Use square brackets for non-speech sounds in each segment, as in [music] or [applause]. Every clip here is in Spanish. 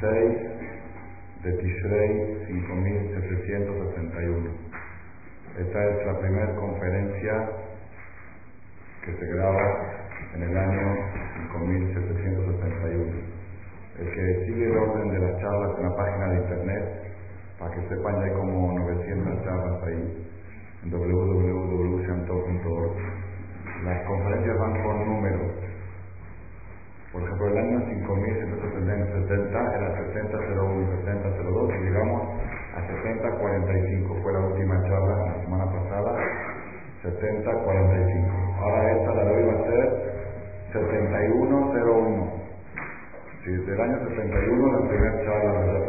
6 de Tishrei 5761. Esta es la primera conferencia que se graba en el año 5761. El que sigue el orden de las charlas en la página de internet, para que sepan, ya hay como 900 charlas ahí en www.shanto.org. Las conferencias van por números. Por ejemplo, el año 5770 era 7001 y 7002 y llegamos a 7045. Fue la última charla la semana pasada, 7045. Ahora esta la de va a ser 7101. Si desde el año 71 la primera charla de la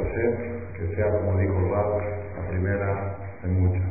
que sea como dijo Rab, la primera de muchas.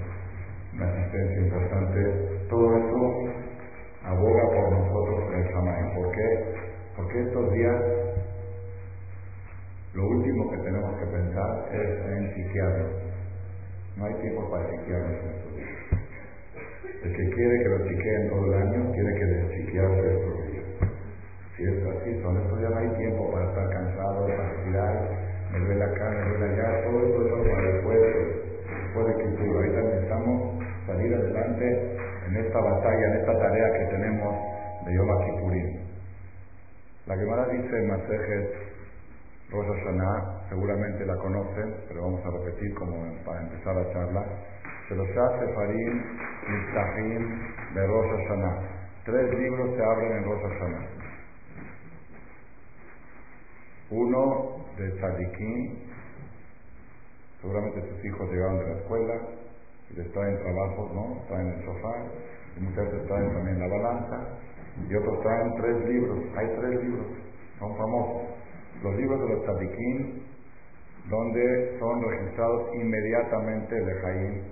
una asistencia importante. Todo eso aboga por nosotros el Shammai. ¿Por qué? Porque estos días lo último que tenemos que pensar es en psiquiatras. No hay tiempo para psiquiatras en estos días. El que quiere que lo psiqueen todo el año tiene que despiquearse estos días. Si es así, son estos días no hay tiempo para estar cansado, para tirar, me duele acá, me duele allá, todo eso batalla, en esta tarea que tenemos de Yom Kippurim. La Gemara dice Masejet Rosh Hashanah, seguramente la conocen, pero vamos a repetir como para empezar la charla. Sheloshah Sefarim Mitzahim de Rosh Hashanah. Tres libros se abren en Rosh Hashanah. Uno de Tzadikim, seguramente sus hijos llegaron de la escuela, les traen trabajo, ¿no? Traen el sofá, otros traen tres libros. Hay tres libros, son famosos. Los libros de los tzadikim, donde son registrados inmediatamente de Jaim,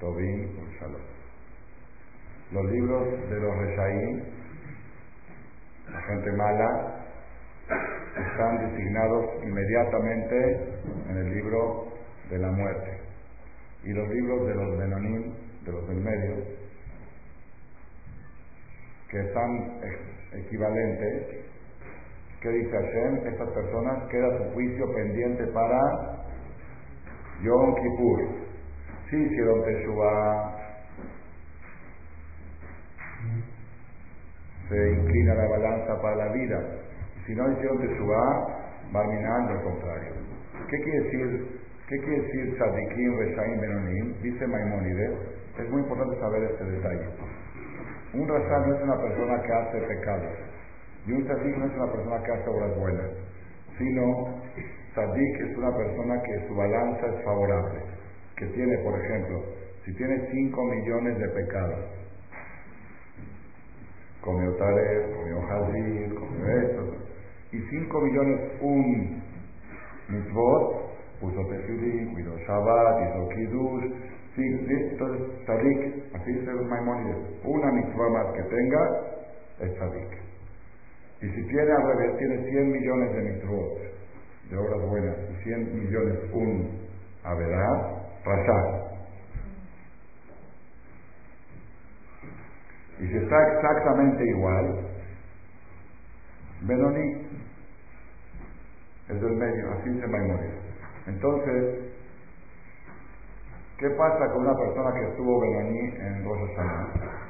Tobin y Shalom. Los libros de los Reshaim, la gente mala, están designados inmediatamente en el libro de la muerte. Y los libros de los Benonim, de los del medio, que están equivalentes, ¿qué dice Hashem? Estas personas queda su juicio pendiente para Yom Kippur. Si sí, hicieron Teshuvah, se inclina la balanza para la vida. Si no hicieron Teshuvah, Barminan lo contrario. ¿Qué quiere decir? ¿Qué quiere decir Sadikim, Reshaim, Benonim? Dice Maimónides. Es muy importante saber este detalle. Un rasha no es una persona que hace pecados. Y un tzadik no es una persona que hace obras buenas. Sino, tzadik es una persona que su balanza es favorable. Que tiene, por ejemplo, si tiene 5 millones de pecados, comió taref, comió hazir, comió esto, y 5 millones un mitzvot, puso tefilín, cuidó Shabbat, hizo Kiddush, entonces Tzadik, así dice Maimonides, una mitzvah más que tenga es Tzadik. Y si tiene al revés, tiene 100 millones de mitzvot, de obras buenas, y 100 millones un Avedad, Rasha. Y si está exactamente igual, Benoni es del medio, así a morir. Entonces, ¿qué pasa con una persona que estuvo Benoni en Rosh Hashanah?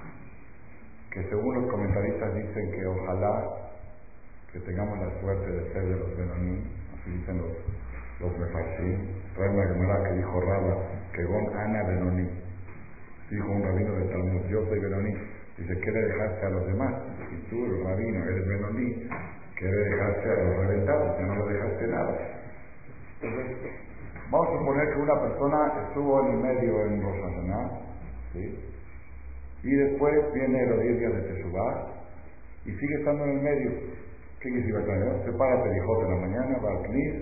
Que según los comentaristas dicen que ojalá que tengamos la suerte de ser de los Benoni, así dicen los, los Mefarshim. Trae una que dijo Raba, que Gon Ana Benoni. Dijo un rabino del Talmud, yo soy Benoni. Dice, ¿qué le dejaste a los demás? Si tú, el rabino, eres Benoni, ¿qué le dejaste a los reventados? Que no le dejaste nada. Vamos a suponer que una persona estuvo en el medio en Rosh ¿sí? Y después viene los 10 días de Teshuvah y sigue estando en el medio. ¿Qué quiere decir? Se para dijo en la mañana, va al CNIS,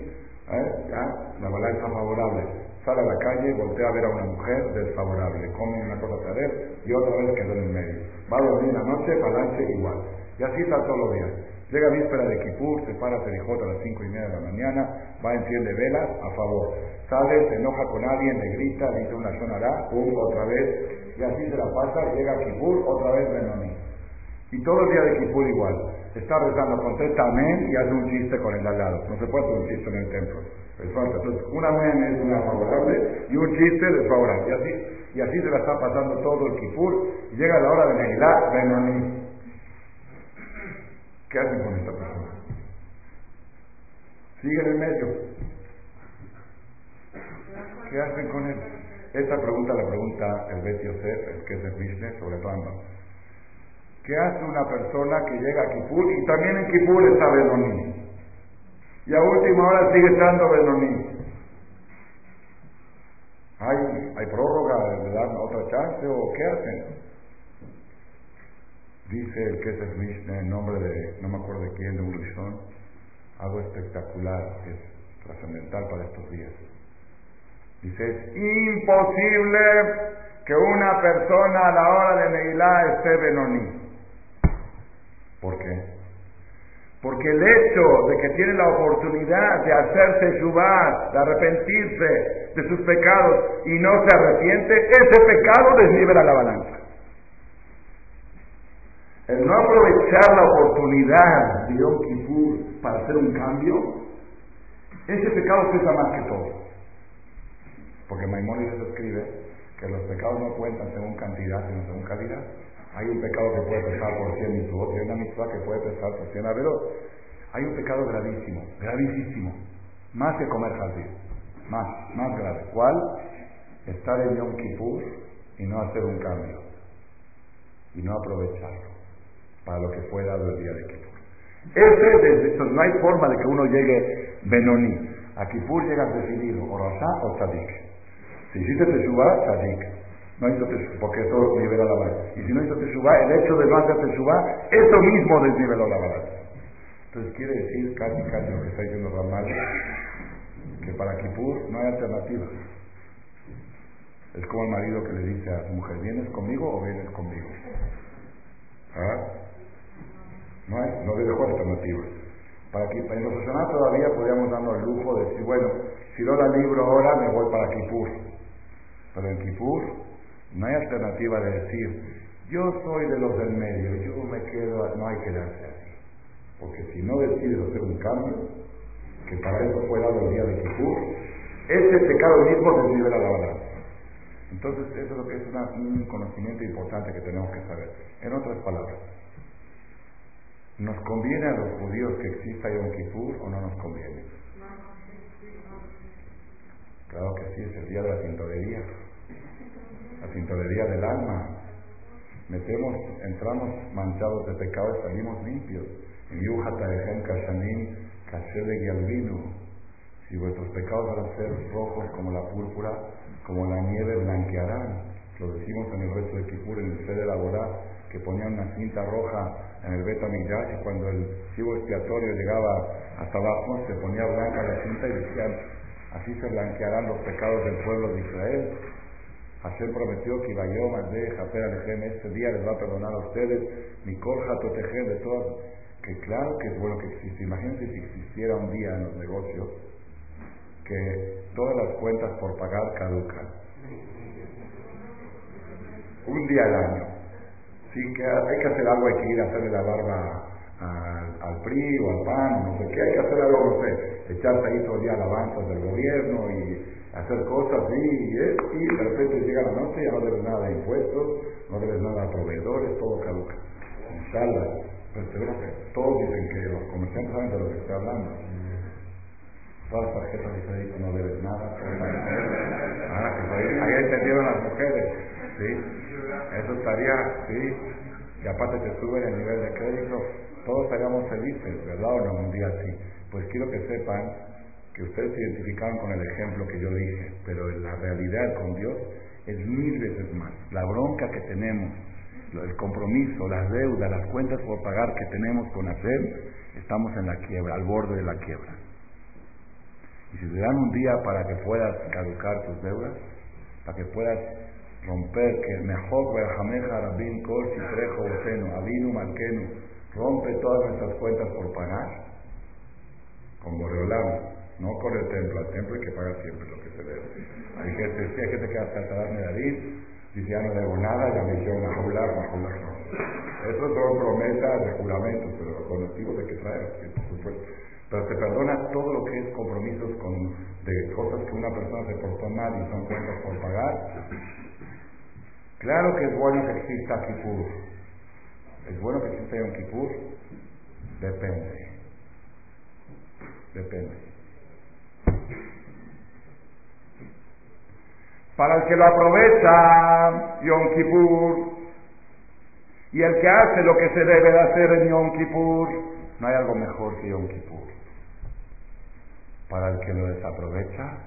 ¿eh? ya, la balanza favorable. Sale a la calle, voltea a ver a una mujer desfavorable, come una cosa para y otra vez quedó en el medio. Va a dormir la noche, balance igual. Y así está todos los días. Llega víspera de Kipur, se para Serijot a las cinco y media de la mañana, va, enciende velas, a favor. Sale, se enoja con alguien, le grita, dice una sonará, pum, otra vez, y así se la pasa, llega a Kipur, otra vez Benoni. Y todos los días de Kipur igual. Está rezando, contesta amén y hace un chiste con el al lado. No se puede hacer un chiste en el templo. Entonces, un amén es una favorable y un chiste desfavorable. Y así, y así se la está pasando todo el Kipur. Llega la hora de Neilá, Benoni. ¿Qué hacen con esta persona? Sigue en el medio. ¿Qué hacen con él? Esta pregunta la pregunta el Bet Yosef, el que es el Mishneh, sobre todo ¿Qué hace una persona que llega a Kipur y también en Kipur está Benoní? Y a última hora sigue estando Benoní. ¿Hay, ¿Hay prórroga? ¿Le dan otra chance o qué hacen? Dice el que es el Mishnah en nombre de, no me acuerdo de quién, de un Rishon, algo espectacular, que es trascendental para estos días. Dice, es imposible que una persona a la hora de Neilá esté Benoní. ¿Por qué? Porque el hecho de que tiene la oportunidad de hacerse Shubá, de arrepentirse de sus pecados y no se arrepiente, ese pecado desnivela la balanza. El no aprovechar la oportunidad de Yom Kippur para hacer un cambio, ese pecado pesa más que todo. Porque Maimónides escribe que los pecados no cuentan según cantidad, sino según calidad. Hay un pecado que puede pesar por 100 mitzvot y hay una mitzvah que puede pesar por 100 averot. Hay un pecado gravísimo, gravísimo, más que comer jardín, más, más grave. ¿Cuál? Estar en Yom Kippur y no hacer un cambio y no aprovecharlo para lo que fue dado el día de Kippur. Ese, desde, no hay forma de que uno llegue Benoni. A Kippur llegas decidido, o Rasha o Tzadik. Si hiciste Teshuvah, Tzadik. No hizo Teshuvah, porque eso nivela la balanza. Y si no hizo Teshuvah, el hecho de no hacer Teshuvah, eso mismo desniveló la balanza. Entonces quiere decir casi casi lo que está diciendo Ramal, que para Kippur no hay alternativa. Es como el marido que le dice a su mujer, ¿vienes conmigo o vienes conmigo? ¿Ah? No, hay, no le dejó alternativa. Para que en todavía podríamos darnos el lujo de decir, bueno, si no la libro ahora, me voy para Kipur. Pero en Kipur no hay alternativa de decir, yo soy de los del medio, yo me quedo, no hay que darse así. Porque si no decides hacer un cambio, que para eso fue dado el día de Kipur, ese pecado mismo desnivela la balanza. Entonces, eso es lo que es un conocimiento importante que tenemos que saber. En otras palabras, ¿Nos conviene a los judíos que exista Yom Kippur o no nos conviene? Claro que sí, es el día de la tintorería, la tintorería del alma. Metemos, entramos manchados de pecado y salimos limpios. En Yuhata Kashanim, de Si vuestros pecados van a ser rojos como la púrpura, como la nieve blanquearán. Lo decimos en el resto de Kippur, en el fe de la que ponían una cinta roja en el Beta y cuando el chivo expiatorio llegaba hasta abajo, se ponía blanca la cinta y decían, Así se blanquearán los pecados del pueblo de Israel. Hashem prometió que Ibayom, de Jafer Alejem, este día les va a perdonar a ustedes, Mikol Jatotejem, de todas. Que claro que es bueno que existe. Imagínense si existiera un día en los negocios que todas las cuentas por pagar caducan. Un día al año. Que hay que hacer algo, hay que ir a hacerle la barba al, PRI o al PAN, no sé qué, hay que hacer algo, no sé, echarse ahí todo el día alabanzas del gobierno y hacer cosas y, y, de repente llega la noche y ya no debes nada de impuestos, no debes nada a proveedores, todo caduca. Instala. Pues todos dicen que los comerciantes saben de lo que estoy hablando. Todas las tarjetas de crédito no debes nada. Ah, ahí entendieron las mujeres. ¿sí? Eso estaría, sí. Y aparte te suben el nivel de crédito todos estaríamos felices, ¿verdad o no? Un día así. Pues quiero que sepan que ustedes se identificaron con el ejemplo que yo dije, pero en la realidad con Dios es mil veces más. La bronca que tenemos, el compromiso, las deudas, las cuentas por pagar que tenemos con hacer, estamos en la quiebra, al borde de la quiebra. Y si te dan un día para que puedas caducar tus deudas, para que puedas romper, que mejor Jameja, Rabin, Kol, Citrejo, Boceno, Avinu, Malkenu, rompe todas nuestras cuentas por pagar con Boreolam, no con el templo. Al templo hay que pagar siempre lo que se debe. Hay gente, si hay gente que hasta darme David, dice ya no debo nada, ya me dijeron a jubilar no. Esas son promesas de juramentos, pero con motivos de que traer, por supuesto. Pero se perdona todo lo que es compromisos con, de cosas que una persona se portó mal y son cuentas por pagar. Claro que es bueno que exista Kipur, ¿Es bueno que exista Yom Kippur? Depende. Depende. Para el que lo aprovecha Yom Kippur y el que hace lo que se debe de hacer en Yom Kippur, no hay algo mejor que Yom Kippur. Para el que lo desaprovecha,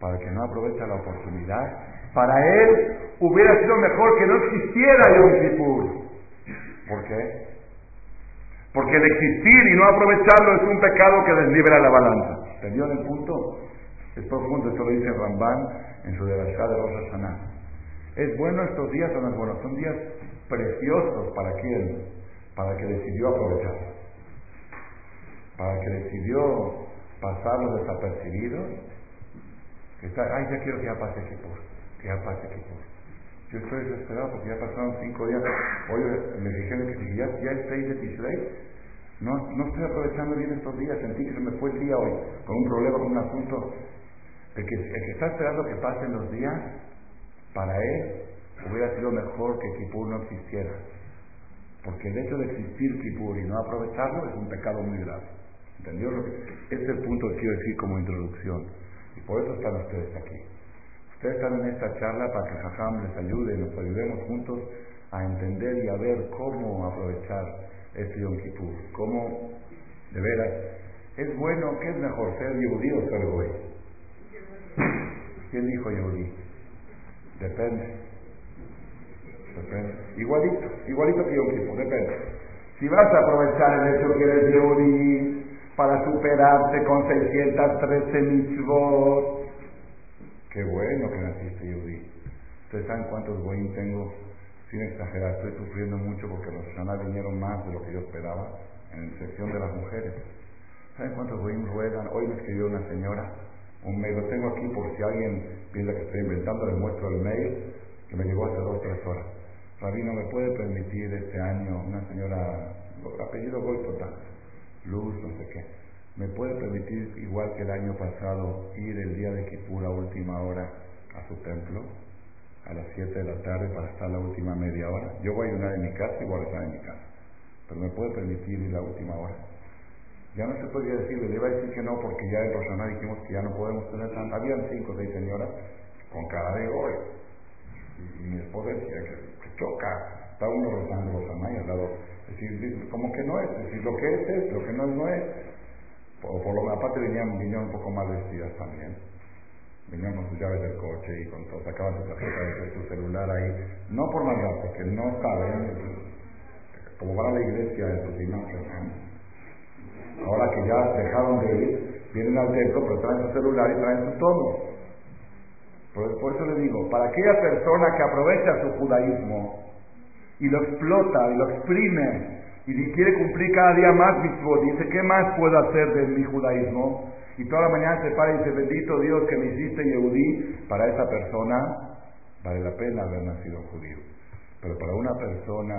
para el que no aprovecha la oportunidad, para él hubiera sido mejor que no existiera Yom Kippur. ¿Por qué? Porque el existir y no aprovecharlo es un pecado que deslibera la balanza. ¿Entendió el punto? Es profundo, esto lo dice Ramban en su Derashá de Rosh Hashanah. ¿Es bueno estos días o no es bueno? Son días preciosos para quién? Para que decidió aprovechar. Para que decidió pasarlos desapercibidos. Que está, ay, ya quiero que ya pase equipo. Que ya pase equipo. Yo estoy desesperado porque ya pasaron cinco días. Hoy me dijeron que ya, ya es 6 de Tishrei, no, no estoy aprovechando bien estos días. Sentí que se me fue el día hoy con un problema, con un asunto. El que, el que está esperando que pasen los días, para él hubiera sido mejor que Kipur no existiera. Porque el hecho de existir Kipur y no aprovecharlo es un pecado muy grave. ¿Entendió? Lo que, ese es el punto que quiero decir como introducción. Y por eso están ustedes aquí. Ustedes están en esta charla para que Jajam les ayude, nos ayudemos juntos a entender y a ver cómo aprovechar este Yom Kippur, cómo, de veras, es bueno, ¿qué es mejor, ser Yehudí o ser Goy? ¿Quién dijo Yehudí? Depende. Depende. Igualito, igualito que Yom Kippur, depende. Si vas a aprovechar el hecho que eres Yehudí para superarte con 613 mitzvot, Qué bueno que naciste Yehudi. Ustedes saben cuántos goyim tengo, sin exagerar, estoy sufriendo mucho porque los Shana vinieron más de lo que yo esperaba en la sección de las mujeres. ¿Saben cuántos goyim ruedan? Hoy me escribió una señora un mail, lo tengo aquí por si alguien piensa que estoy inventando, les muestro el mail que me llegó hace dos o tres horas. Rabino, ¿me puede permitir este año una señora, apellido Goy total, Luz, no sé qué? ¿Me puede permitir, igual que el año pasado, ir el día de Kipur a última hora a su templo? A las 7 de la tarde para estar la última media hora. Yo voy a ayunar en mi casa y voy a estar en mi casa. Pero me puede permitir ir la última hora. Ya no se podía decirle, le iba a decir que no, porque ya en Rosana dijimos que ya no podemos tener tanta. Habían cinco o seis señoras con cara de hoy. Y, mi esposa decía que, choca. Está uno rozando Rosana y al lado. Es decir, como que no es. Es decir, lo que es es, lo que no es no es. O por lo aparte venían, vinieron un poco mal vestidas también. Venían con sus llaves del coche y con todo, sacaban su tarjeta de su celular ahí. No por maldad, porque no saben, como van a la iglesia en sus imágenes. Ahora que ya dejaron de ir, vienen al templo, pero traen su celular y traen su tono. Por, eso le digo, para aquella persona que aprovecha su judaísmo y lo explota y lo exprime y quiere cumplir cada día más votos, dice, ¿qué más puedo hacer de mi judaísmo? Y toda la mañana se para y dice, bendito Dios que me hiciste Yehudí, para esa persona vale la pena haber nacido judío. Pero para una persona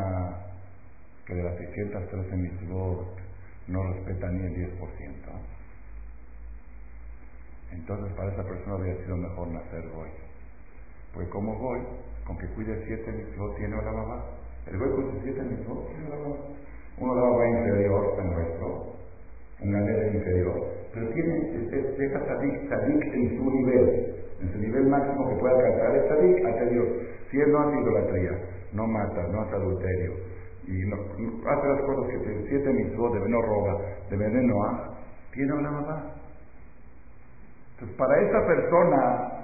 que de las 613 mitzvot no respeta ni el 10%, entonces para esa persona habría sido mejor nacer hoy. Pues como voy, con que cuide siete mitzvot tiene la mamá. El goy con sus siete mitzvot tiene la mamá. Uno la mamá inferior en nuestro, un galera inferior, pero tiene, es, es, sadik, en su nivel, en su nivel máximo que puede alcanzar es sadik ante Dios. Si él no hace idolatría, no mata, no hace adulterio, y no, hace las cosas que tiene, siete mitzvot, de no roba, de veneno, tiene una mamá. Entonces, para esa persona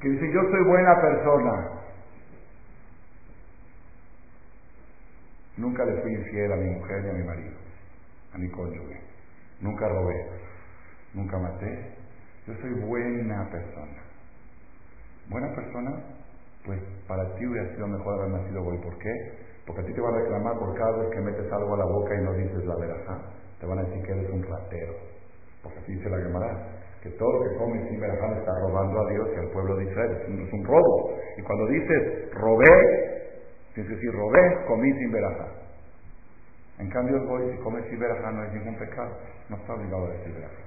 que dice, yo soy buena persona, nunca le fui infiel a mi mujer ni a mi marido, a mi cónyuge, nunca robé, nunca maté, yo soy buena persona. Buena persona, pues para ti hubiera sido mejor haber nacido hoy. ¿Por qué? Porque a ti te van a reclamar por cada vez que metes algo a la boca y no dices la verdad. Te van a decir que eres un ratero. Porque así dice la Gemara, que todo lo que come sin verajá está robando a Dios y al pueblo de Israel. Es un, robo. Y cuando dices robé, que decir robé, comí sin verajá. En cambio, el goy, si come sin verajá, no es ningún pecado. No está obligado a decir verajá.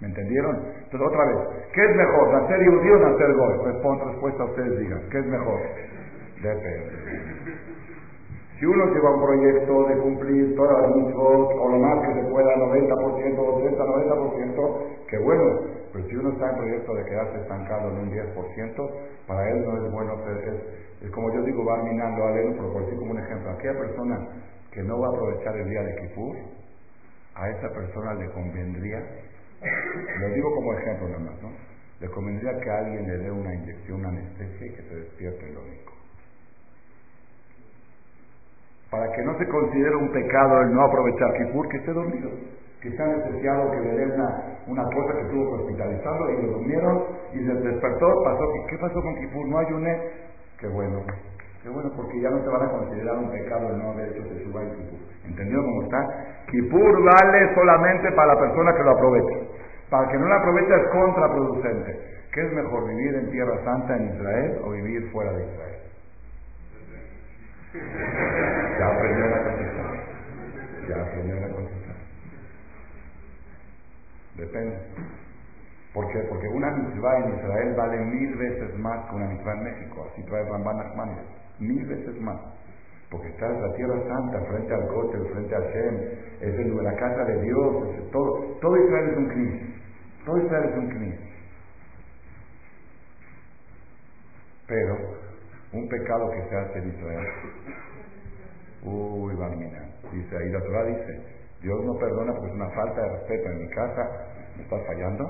¿Me entendieron? Entonces, otra vez, ¿qué es mejor, nacer judío o nacer goy? Responde, respuesta ustedes digan, ¿qué es mejor? Depende. Si uno lleva un proyecto de cumplir todas las mitzvot, o lo más que se pueda, 90%, 80, 90%, qué bueno. Pero si uno está en proyecto de quedarse estancado en un 10%, para él no es bueno ser, es, como yo digo, va minando a él, pero por decir como un ejemplo, aquella persona que no va a aprovechar el día de Kippur, a esa persona le convendría, lo digo como ejemplo nada más, ¿no? Le convendría que alguien le dé una inyección, una anestesia y que se despierte el único para que no se considere un pecado el no aprovechar Kipur, que esté dormido, que está anestesiado, que le den una, cosa que tuvo que hospitalizarlo y lo durmieron y se despertó, pasó, ¿qué pasó con Kipur? No ayuné, qué bueno, qué bueno, porque ya no se van a considerar un pecado el no haber hecho Teshuvah y Kipur. ¿Entendido cómo está? Kipur vale solamente para la persona que lo aproveche. Para que no lo aprovecha es contraproducente. ¿Qué es mejor, vivir en Tierra Santa en Israel o vivir fuera de Israel? Ya aprendió a contestar. Ya aprendió a contestar. Depende. ¿Por? Porque una mitzvah en Israel vale mil veces más que una mitzvah en México. Así trae Ramban Nachmanides. Mil veces más. Porque está en la tierra santa, frente al Kotel, frente a Shem, es en la casa de Dios, todo. Todo Israel es un crimen. Todo Israel es un crimen. Pero un pecado que se hace en Israel Uy, Barmina. Dice ahí la Torah dice, Dios no perdona porque es una falta de respeto en mi casa, ¿me estás fallando?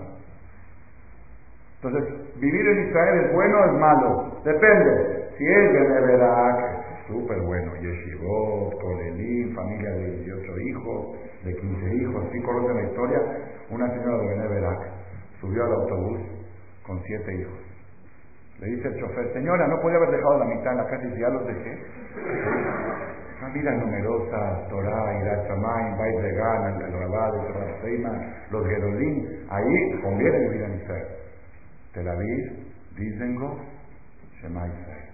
Entonces, vivir en Israel es bueno o es malo. Depende. Si es de Neverak, súper bueno. Yeshivot, Kolelim, familia de 18 hijos, de 15 hijos. Si conocen la historia, una señora de Neverak subió al autobús con siete hijos. Le dice el chofer, señora, no podía haber dejado la mitad en la casa y ya los dejé. Familias numerosas, Torah, Irat Shamayim, Bait Regan, el Rabad, el los Gedolim, ahí conviene vivir en Israel. Tel Aviv, Dizengo, Shema Israel.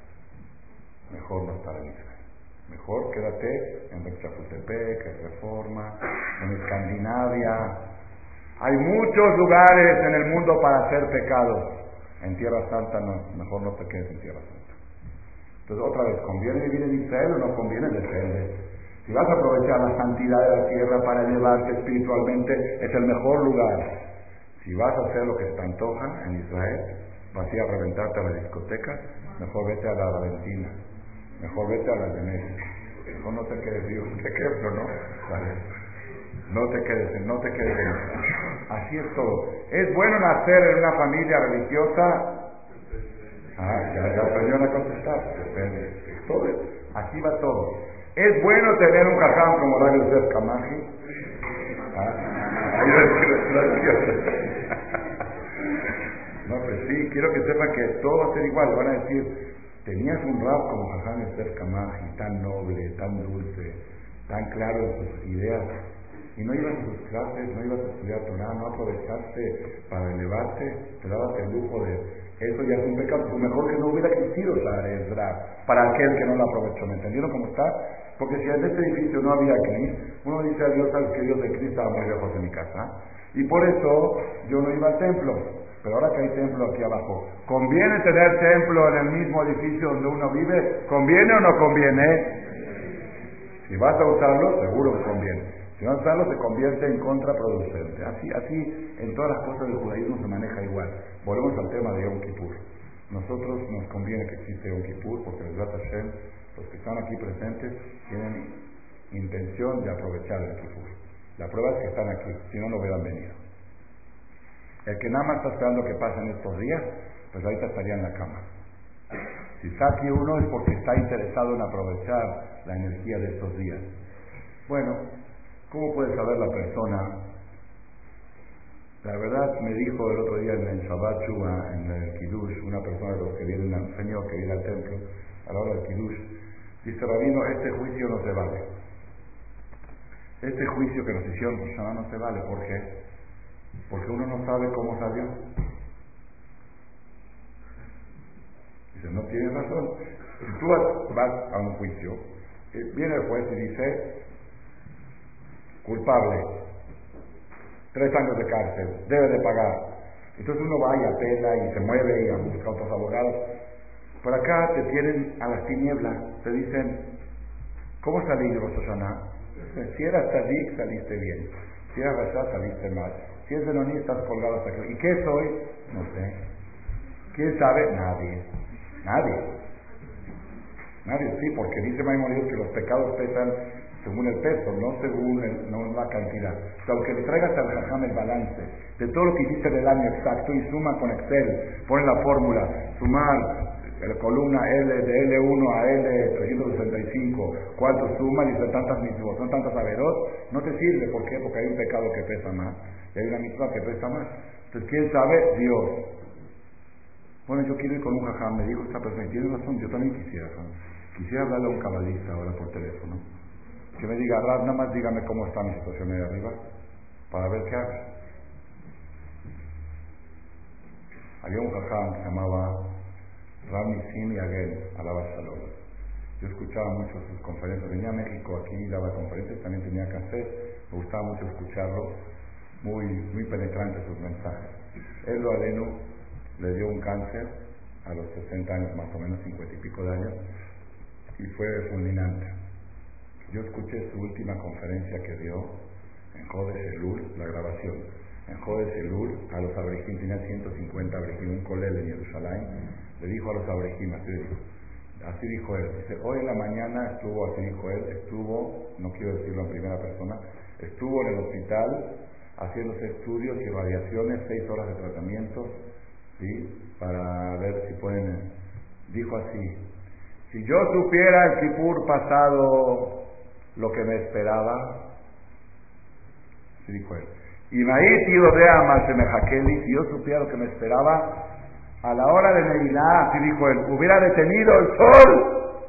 Mejor no estar en Israel. Mejor quédate en Chapultepec, en Reforma, en Escandinavia. Hay muchos lugares en el mundo para hacer pecados. En Tierra Santa no, mejor no te quedes en Tierra Santa. Entonces, otra vez, ¿conviene vivir en Israel o no conviene? Depende. Si vas a aprovechar la santidad de la tierra para elevarte espiritualmente, es el mejor lugar. Si vas a hacer lo que te antoja en Israel, vas a ir a reventarte a la discoteca, mejor vete a la Valentina, mejor vete a la Venecia. Mejor no te quedes, vivo, te ejemplo, ¿no? No te quedes, no te quedes Así es todo. Es bueno nacer en una familia religiosa Ah, ya, ya a contestar. Todo, así va todo. ¿Es bueno tener un caján como Radio Yosef Kamaji? No, pues sí, quiero que sepan que todo va a ser igual. Van a decir, tenías un rap como Jajam Esther Kamaji, tan noble, tan dulce, tan claro en sus ideas, y no ibas a sus clases, no ibas a estudiar Torah, no aprovechaste para elevarte, te dabas el lujo de... Eso ya es un pecado, pues mejor que no hubiera existido la Ezra para aquel que no la aprovechó. ¿Me entendieron cómo está? Porque si en este edificio no había Cris, uno dice a Dios, sabes que Dios de Cris estaba muy lejos de mi casa, y por eso yo no iba al templo. Pero ahora que hay templo aquí abajo, ¿conviene tener templo en el mismo edificio donde uno vive? ¿Conviene o no conviene? Si vas a usarlo, seguro que conviene. Si no usarlo, se convierte en contraproducente. Así, así en todas las cosas del judaísmo se maneja igual. Volvemos al tema de Yom Kippur. Nosotros nos conviene que existe Yom Kippur porque el Hashem, los que están aquí presentes, tienen intención de aprovechar el Kippur. La prueba es que están aquí, si no, no hubieran venido. El que nada más está esperando que pasen estos días, pues ahorita estaría en la cama. Si está aquí uno es porque está interesado en aprovechar la energía de estos días. Bueno, ¿cómo puede saber la persona? La verdad me dijo el otro día en el Shabbat en el Kiddush, una persona de los que viene, un señor que viene al templo a la hora del Kiddush, dice Rabino, este juicio no se vale. Este juicio que nos hicieron no se vale. ¿Por qué? Porque uno no sabe cómo salió. Dice, no tiene razón. Si tú vas a un juicio, eh, viene el juez y dice, culpable, tres años de cárcel, debe de pagar. Entonces uno va y apela y se mueve y busca otros abogados. Por acá te tienen a las tinieblas, te dicen, ¿cómo salí de Rososana? Si eras Tadik, saliste bien. Si eras Rashad, saliste mal. Si es Benoní, estás colgado hasta aquí. ¿Y qué soy? No sé. ¿Quién sabe? Nadie. Nadie. Nadie, sí, porque dice Maimonides que los pecados pesan según el peso, no según no la cantidad. O sea, aunque le traigas al jajam el balance de todo lo que hiciste del año exacto y suma con Excel, pone la fórmula, sumar la columna L de L1 a L365, ¿cuánto suma? Dice tantas mismos, son tantas averot, no te sirve, ¿por qué? Porque hay un pecado que pesa más y hay una misma que pesa más. Entonces, ¿quién sabe? Dios. Bueno, yo quiero ir con un jajam, me dijo esta persona, y tiene razón, yo también quisiera, quisiera hablarle a un cabalista ahora por teléfono, que me diga, Rab, nada más dígame cómo está mi situación ahí arriba, para ver qué hago. Había un jajam que se llamaba Rami Sim Agel, alaba Shalom. Yo escuchaba mucho sus conferencias, venía a México aquí, daba conferencias, también tenía que hacer, me gustaba mucho escucharlo muy, muy penetrante sus mensajes. Él lo aleno le dio un cáncer a los 60 años, más o menos 50 y pico de años, y fue fulminante. Yo escuché su última conferencia que dio en Jode Selul, la grabación. En Jode Selul, a los abrejín, tenía 150 abrejín, un colel en Jerusalén, le dijo a los abrejín, así dijo, así dijo él, dice, hoy en la mañana estuvo, así dijo él, estuvo, no quiero decirlo en primera persona, estuvo en el hospital haciéndose estudios y radiaciones, seis horas de tratamiento, ¿sí? para ver si pueden. Dijo así: Si yo supiera el Kipur pasado lo que me esperaba, sí dijo él. Y Maí tío de de si yo supiera lo que me esperaba, a la hora de Neilá, así dijo él, hubiera detenido el sol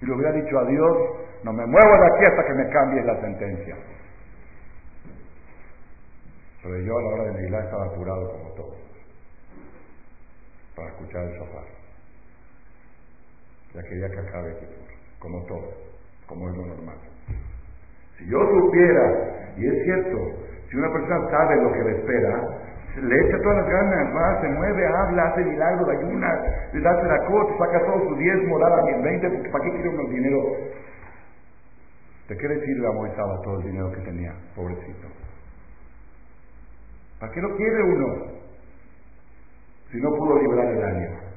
y le hubiera dicho a Dios, no me muevo de aquí hasta que me cambie la sentencia. Pero yo a la hora de Neilá estaba apurado como todos para escuchar el sofá. Ya quería que acabe como todo, como es lo normal. Si yo supiera, y es cierto, si una persona sabe lo que le espera, le echa todas las ganas, va, se mueve, habla, hace milagros, ayuna, le da la coche, saca todo su diezmo, da la 20, porque ¿para qué quiere uno el dinero? ¿De qué le sirve a Moisés todo el dinero que tenía, pobrecito? ¿Para qué lo quiere uno? Si no pudo librar el año.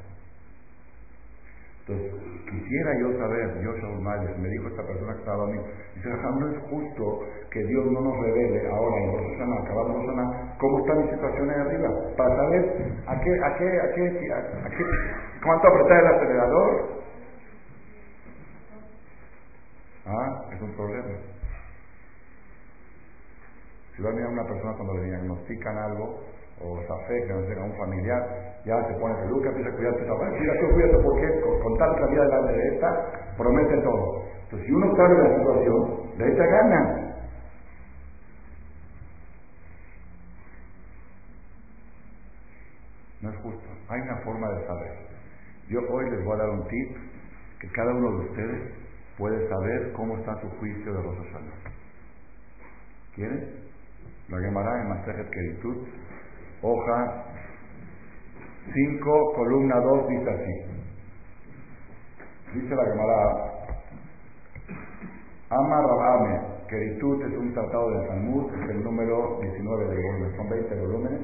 Quisiera yo saber, yo Shaul Males, me dijo esta persona que estaba a mí, dice, no es justo que Dios no nos revele ahora en Rosana, acabamos Rosana, cómo está mi situación ahí arriba, para saber a qué, a qué, a qué, a, qué, cuánto apretar el acelerador. Ah, es un problema. Si va a mirar una persona cuando le diagnostican algo, o se afecta, no sé, a un familiar, ya se pone peluca, empieza a cuidar tus Mira, tú cuídate porque con, con vida delante de esta, promete todo. Entonces, si uno sabe la situación, le echa gana. No es justo. Hay una forma de saber. Yo hoy les voy a dar un tip que cada uno de ustedes puede saber cómo está su juicio de los Hashanah. ¿Quieren? La Gemara en Masejet Keritut, hoja 5, columna 2, dice así. Dice la Gemara, Ama Rabame, Keritut es un tratado de Talmud, es el número 19 del volumen, son 20 volúmenes,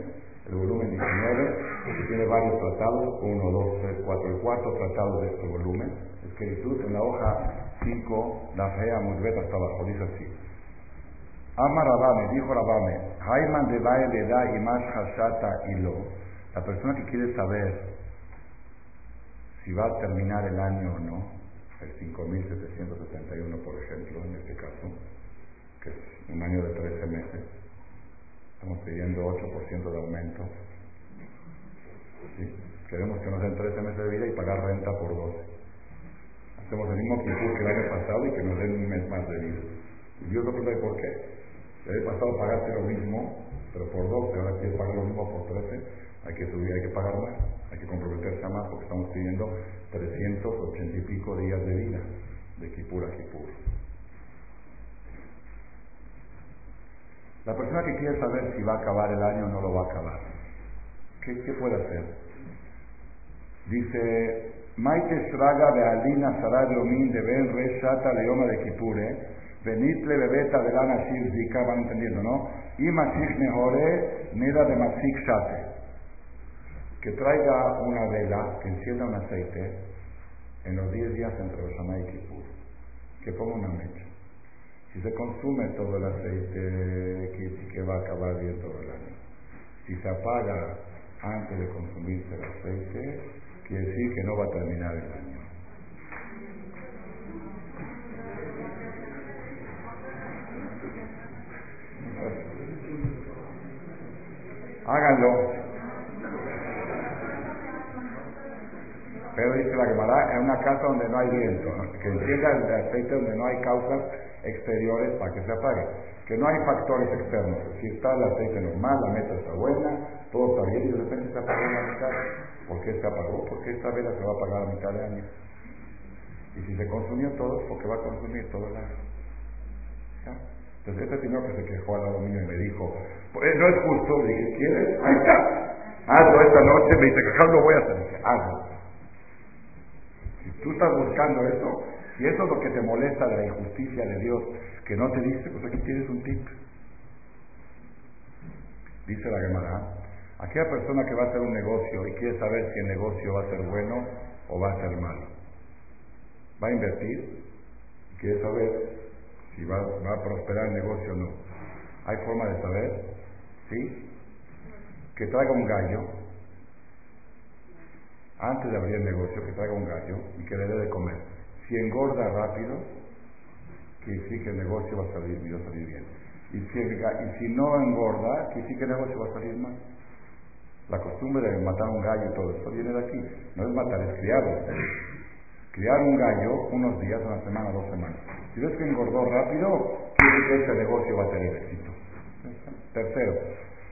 el volumen 19, que tiene varios tratados, 1, 2, 3, 4, el cuarto tratado de este volumen, es Keritut, en la hoja 5, la fea Mudbet hasta abajo, dice así. Ama Rabame, dijo Rabame, Haiman de da y más Hashata y lo. La persona que quiere saber si va a terminar el año o no, el 5.771 por ejemplo, en este caso, que es un año de 13 meses, estamos pidiendo 8% de aumento. Queremos que nos den 13 meses de vida y pagar renta por 12. Hacemos el mismo que el año pasado y que nos den un mes más de vida. Y Dios no pregunta por qué. El año pasado pagaste lo mismo, pero por 12, ahora quieres pagar lo mismo por 13 hay que subir, hay que pagar más, hay que comprometerse a más porque estamos pidiendo 380 y pico días de vida de Kipur a Kipur. La persona que quiere saber si va a acabar el año o no lo va a acabar, ¿qué, puede hacer? Dice, Maite Shraga de Alina Saradio Min de Ben Re Shata Leoma de Kipure, Benitle Bebeta de Lana Zika, van entendiendo, ¿no? Y Masik Mejore Neda de Masik Shate que traiga una vela, que encienda un aceite en los 10 días entre Roshaná y Kippur, que ponga una mecha. Si se consume todo el aceite, decir que va a acabar bien todo el año. Si se apaga antes de consumirse el aceite, quiere decir que no va a terminar el año. Háganlo. Pero dice la Gemara, en una casa donde no hay viento, que encienda el aceite donde no hay causas exteriores para que se apague, que no hay factores externos. Si está el aceite normal, la meta está buena, todo está bien y de repente se apagó la mitad. ¿Por qué se apagó? Porque esta vela se va a apagar a mitad de año. Y si se consumió todo, porque va a consumir todo el año. Entonces este señor que se quejó al lado mío y me dijo, pues no es justo, le dije, ¿quieres? Ahí está. Hazlo esta noche, me dice, que lo voy a hacer. Hazlo. Tú estás buscando eso, y eso es lo que te molesta de la injusticia de Dios, que no te dice, pues aquí tienes un tip. Dice la Gemara, aquella persona que va a hacer un negocio y quiere saber si el negocio va a ser bueno o va a ser malo, va a invertir y quiere saber si va, va a prosperar el negocio o no. ¿Hay forma de saber? ¿Sí? Que traiga un gallo antes de abrir el negocio, que traiga un gallo y que le dé de comer. Si engorda rápido, quiere decir que el negocio va a salir, va salir bien. Y si, no engorda, quiere decir que el negocio va a salir mal. La costumbre de matar un gallo y todo esto viene de aquí. No es matar, es criarlo. Criar un gallo unos días, una semana, dos semanas. Si ves que engordó rápido, quiere este negocio va a tener éxito. Tercero,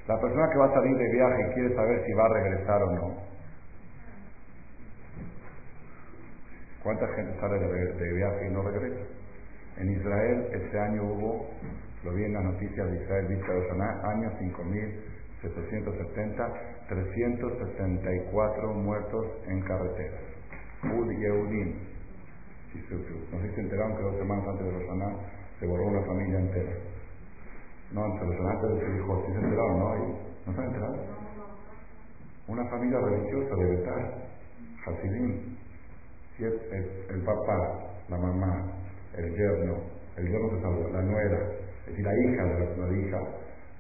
la persona que va a salir de viaje y quiere saber si va a regresar o no, ¿Cuánta gente sale de, viaje y no regresa? En Israel este año hubo, lo vi en las noticias de Israel Vista de año 5770, 374 muertos en carretera. Ud Yehudim. No sé si se enteraron que dos semanas antes de Roshaná se borró una familia entera. No, antes de de su hijo, sí se enteraron, ¿no? ¿No se han enterado? Una familia religiosa de Betar, Hasidim, si es el, papá, la mamá, el yerno, el yerno se salvó, la nuera, es decir, la hija de la, hija,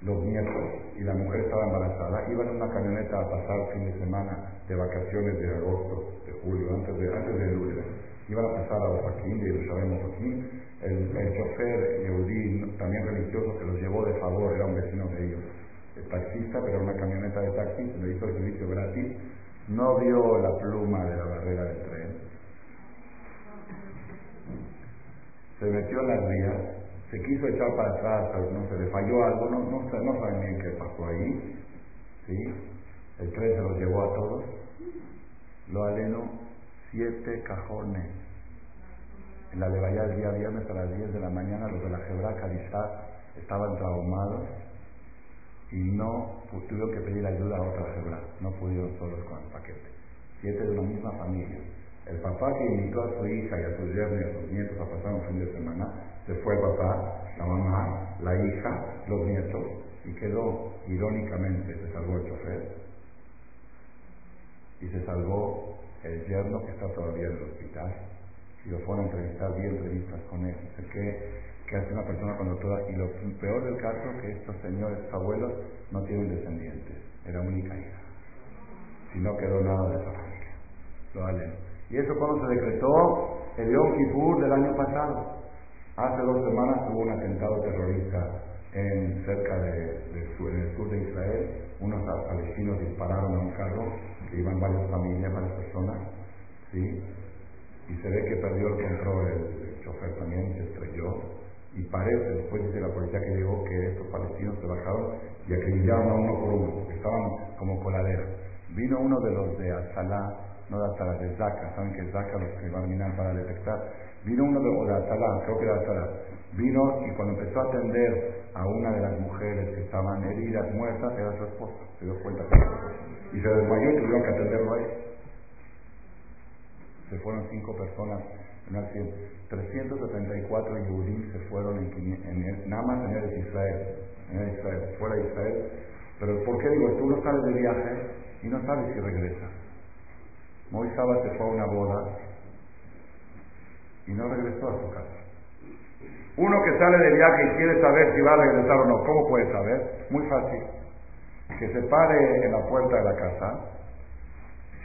los nietos y la mujer estaba embarazada, iban en una camioneta a pasar fin de semana de vacaciones de agosto, de julio, antes de, antes de lunes. Iban a pasar a Ofaquín, de sabemos Ofaquín. El, el chofer Yehudí, también religioso, que los llevó de favor, era un vecino de ellos. El taxista, pero una camioneta de taxi, le hizo el servicio gratis. No vio la pluma de la barrera del tren. Se metió en las vías, se quiso echar para atrás, pero no se le falló algo, no saben bien qué pasó ahí. ¿sí? El tren se los llevó a todos. Lo alenó siete cajones. En la levaya el día viernes a las 10 de la mañana, los de la Gebra Cadizat estaban traumados y no tuvieron que pedir ayuda a otra Gebra. No pudieron solos con el paquete. Siete de la misma familia. El papá que invitó a su hija y a sus yernos y a sus nietos a pasar un fin de semana, se fue el papá, la mamá, la hija, los nietos, y quedó, irónicamente, se salvó el chofer y se salvó el yerno que está todavía en el hospital. Y lo fueron a entrevistar, vi entrevistas con él. ¿Qué, hace una persona cuando toda... Y lo peor del caso que estos señores, abuelos, no tienen descendientes. Era única hija. Si no quedó nada de esa familia. Lo. Y eso cuando se decretó el Yom Kippur del año pasado. Hace dos semanas hubo un atentado terrorista en, cerca de, en el sur de Israel. Unos palestinos dispararon a un carro que iban varias familias, varias personas, ¿sí? Y se ve que perdió el control el, chofer también, se estrelló. Y parece, después dice la policía que llegó, que estos palestinos se bajaron y acribillaron a uno por uno, que estaban como coladera. Vino uno de los de Azalá, no de Azalá, de Zaca, saben que Zaca los que van a mirar para detectar. Vino uno de, de Azalá, creo que era Azalá. Vino y cuando empezó a atender a una de las mujeres que estaban heridas, muertas, era su esposa. Se dio cuenta que era su esposa y se desmayó y tuvieron que atenderlo ahí. Se fueron cinco personas en accidente. 374 Yehudim se fueron en, nada más en el Israel, en Israel, fuera de Israel. Pero ¿por qué digo? Tú no sales de viaje y no sabes si regresa. Moisés se fue a una boda y no regresó a su casa. Uno que sale de viaje y quiere saber si va a regresar o no, ¿cómo puede saber? Muy fácil que se pare en la puerta de la casa,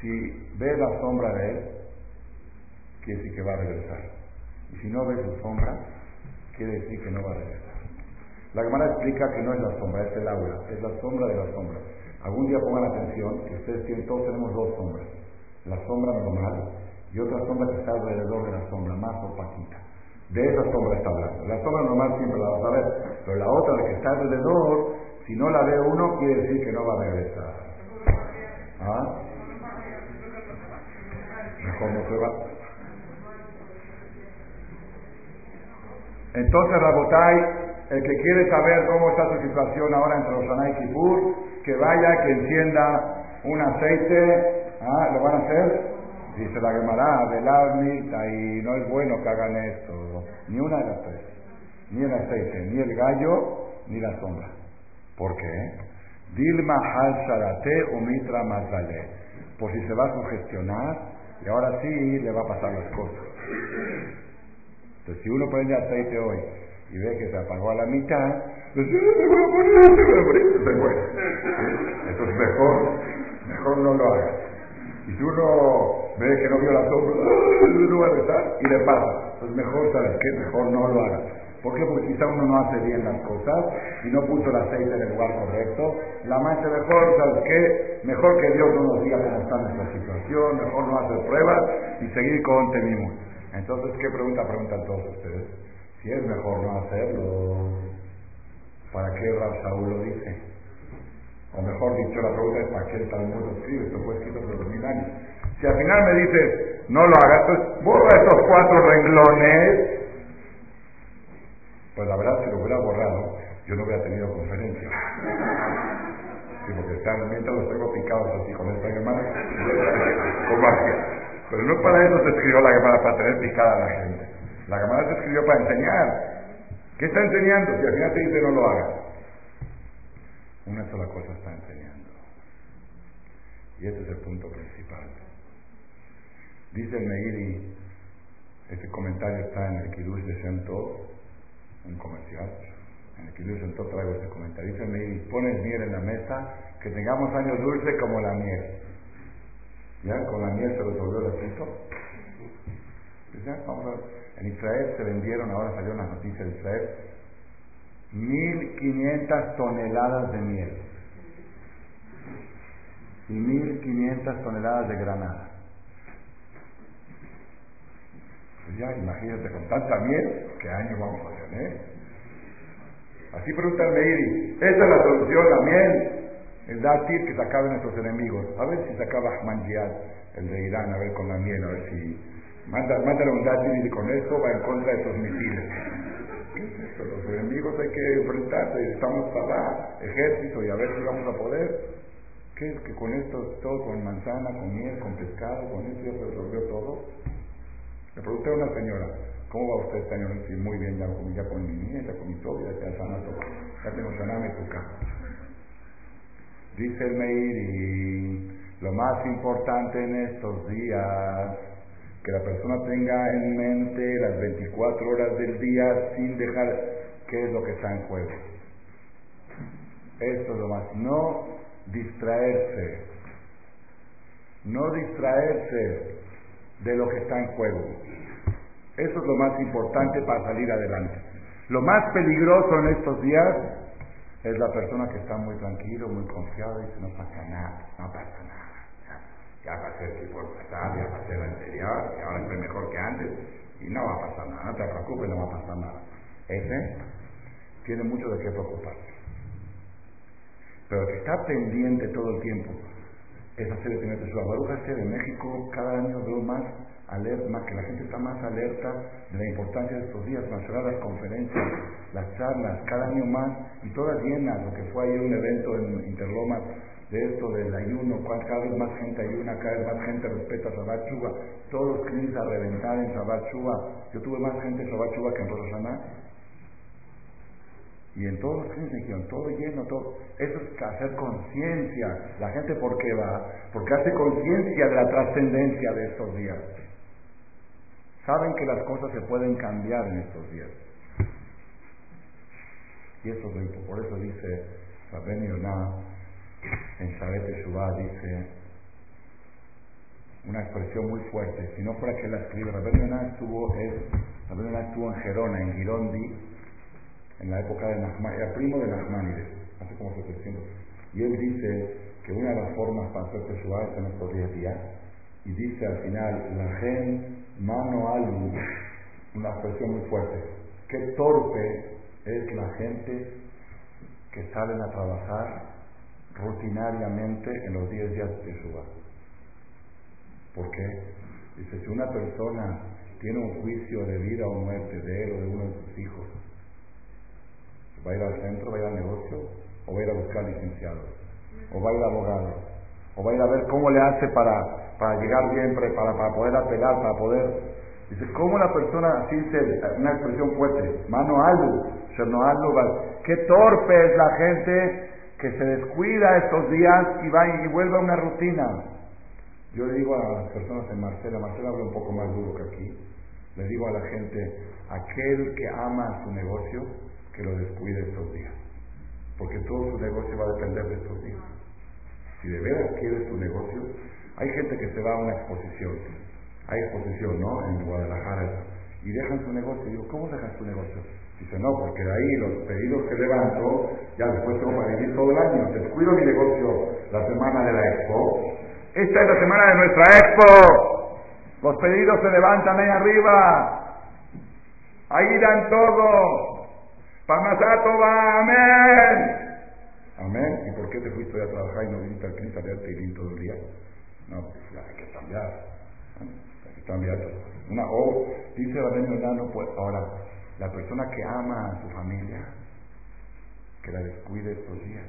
si ve la sombra de él, quiere decir que va a regresar. Y si no ve su sombra, quiere decir que no va a regresar. La Gemara explica que no es la sombra, es el aura, es la sombra de la sombra. Algún día pongan atención que ustedes tienen, todos tenemos dos sombras. La sombra normal y otra sombra que está alrededor de la sombra, más opaquita. De esa sombra está hablando. La sombra normal siempre la vas a ver, pero la otra, la que está alrededor, si no la ve uno, quiere decir que no va a regresar. ¿Ah? Mejor no se va. Entonces, Rabotai, el que quiere saber cómo está su situación ahora entre los y Kipur, que vaya, que encienda un aceite. ¿Ah? ¿Lo van a hacer? Dice la Gemara, velar y no es bueno que hagan esto. Ni una de las tres. Ni el aceite, ni el gallo, ni la sombra. ¿Por qué? Dilma hal o mitra mazale. Por si se va a sugestionar y ahora sí le va a pasar las cosas. Entonces, si uno prende aceite hoy y ve que se apagó a la mitad, pues [laughs] se muere. Entonces, mejor, mejor no lo haga. Y si uno ve que no vio la sombra, [laughs] no va a rezar y le pasa. Pues mejor, ¿sabes qué? Mejor no lo haga. ¿Por qué? Porque quizá uno no hace bien las cosas y no puso el aceite en el lugar correcto. La mancha mejor, ¿sabes qué? Mejor que Dios no nos diga cómo está nuestra situación, mejor no hacer pruebas y seguir con temimos. Entonces, ¿qué pregunta preguntan todos ustedes? Si es mejor no hacerlo, ¿para qué Rab Saúl lo dice? O mejor dicho, la pregunta es ¿para qué el Talmud lo escribe? Esto fue escrito por dos mil años. Si al final me dices, no lo hagas, pues borra estos cuatro renglones pues la verdad, si lo hubiera borrado, yo no hubiera tenido conferencia. Sí, porque están, mientras los tengo picados así con esta magia. Pero no para eso se escribió la Gemara, para tener picada a la gente. La Gemara se escribió para enseñar. ¿Qué está enseñando? Si al final te dice no lo hagas. Una sola cosa está enseñando. Y ese es el punto principal. Dice el Meiri, este comentario está en el Kiddush de Santo, un comercial. En el que yo sentó traigo este comentario. Dice, me pones miel en la mesa, que tengamos años dulces como la miel. ¿Ya? Con la miel se resolvió el asunto. En Israel se vendieron, ahora salió una noticia de Israel, 1.500 toneladas de miel y 1.500 toneladas de granada. Pues ya, imagínate, con tanta miel, ¿qué año vamos a tener? Así pregunta el Meiri. Esa es la solución, miel. El dátil que se acaben nuestros enemigos. A ver si se acaba Ahmad el de Irán, a ver con la miel, a ver si Manda, mándale un dátil y con esto va en contra de sus misiles. ¿Qué es esto? Los enemigos hay que enfrentarse, estamos para ejército y a ver si vamos a poder. ¿Qué es que con esto todo, con manzana, con miel, con pescado, con esto ya se resolvió todo? Le pregunté a una señora, ¿cómo va usted año? Sí, muy bien, ya, ya con mi miel, ya con mi todo, ya, ya sana todo, ya tengo saname tu casa. Dice el Meir y lo más importante en estos días que la persona tenga en mente las 24 horas del día sin dejar qué es lo que está en juego. Esto es lo más. No distraerse. No distraerse de lo que está en juego. Eso es lo más importante para salir adelante. Lo más peligroso en estos días es la persona que está muy tranquilo, muy confiado y dice no pasa nada, no pasa nada ya pasé el tipo pasado, ya pasé el anterior, y ahora estoy mejor que antes, y no va a pasar nada, no te preocupes, no va a pasar nada. Ese tiene mucho de qué preocuparse. Pero el que está pendiente todo el tiempo es hacer el primer. Baruch en México cada año veo más alerta, que la gente está más alerta de la importancia de estos días, más las conferencias, las charlas, cada año más, y todas llenas, lo que fue ayer un evento en Interlomas, de esto del ayuno, cada vez más gente ayuna, cada vez más gente respeta Sabat Chuba, todos los clientes a reventar en Sabat Chuba. Yo tuve más gente en Sabat Chuba que en Rosana. Y en todos los clientes dijeron, todo lleno, todo. Eso es hacer conciencia. La gente, ¿por qué va? Porque hace conciencia de la trascendencia de estos días. Saben que las cosas se pueden cambiar en estos días. Y eso es por eso dice Rabben Yonah, en Shabbat Teshuvah dice una expresión muy fuerte. Si no fuera que la escribe, Rabbi estuvo, es, estuvo en Gerona, en Girondi, en la época de Nachman, era primo de Nachmanides, hace como 700. Y él dice que una de las formas para hacer Teshuvah es en estos 10 días. Y dice al final, la gen mano alu, una expresión muy fuerte. Qué torpe es la gente que salen a trabajar rutinariamente en los 10 días de Teshuvah. ¿Por qué? Dice, si una persona tiene un juicio de vida o muerte de él o de uno de sus hijos, ¿va a ir al centro, va a ir al negocio o va a ir a buscar licenciados? ¿O va a ir a abogado? ¿O va a ir a ver cómo le hace para, para llegar bien, para, para poder apelar, para poder... Dice, ¿cómo la persona, así una expresión fuerte, mano algo, qué torpe es la gente que se descuida estos días y va y vuelve a una rutina. Yo le digo a las personas en Marcela, Marcela habla un poco más duro que aquí, le digo a la gente, aquel que ama su negocio, que lo descuide estos días, porque todo su negocio va a depender de estos días. Si de veras quiere su negocio, hay gente que se va a una exposición, hay exposición, ¿no? En Guadalajara, y dejan su negocio. Y digo, ¿cómo dejan su negocio? Dice, no, porque de ahí los pedidos que levanto, ya después tengo para vivir todo el año. Descuido mi negocio la semana de la expo. Esta es la semana de nuestra expo. Los pedidos se levantan ahí arriba. Ahí dan todo. Pamasato va, amén. Amén. ¿Y por qué te fuiste a trabajar y no viniste al Cristo a leerte y todo el día? No, pues hay que cambiar. Hay que cambiar. Una O, dice la no pues ahora la persona que ama a su familia, que la descuide estos días,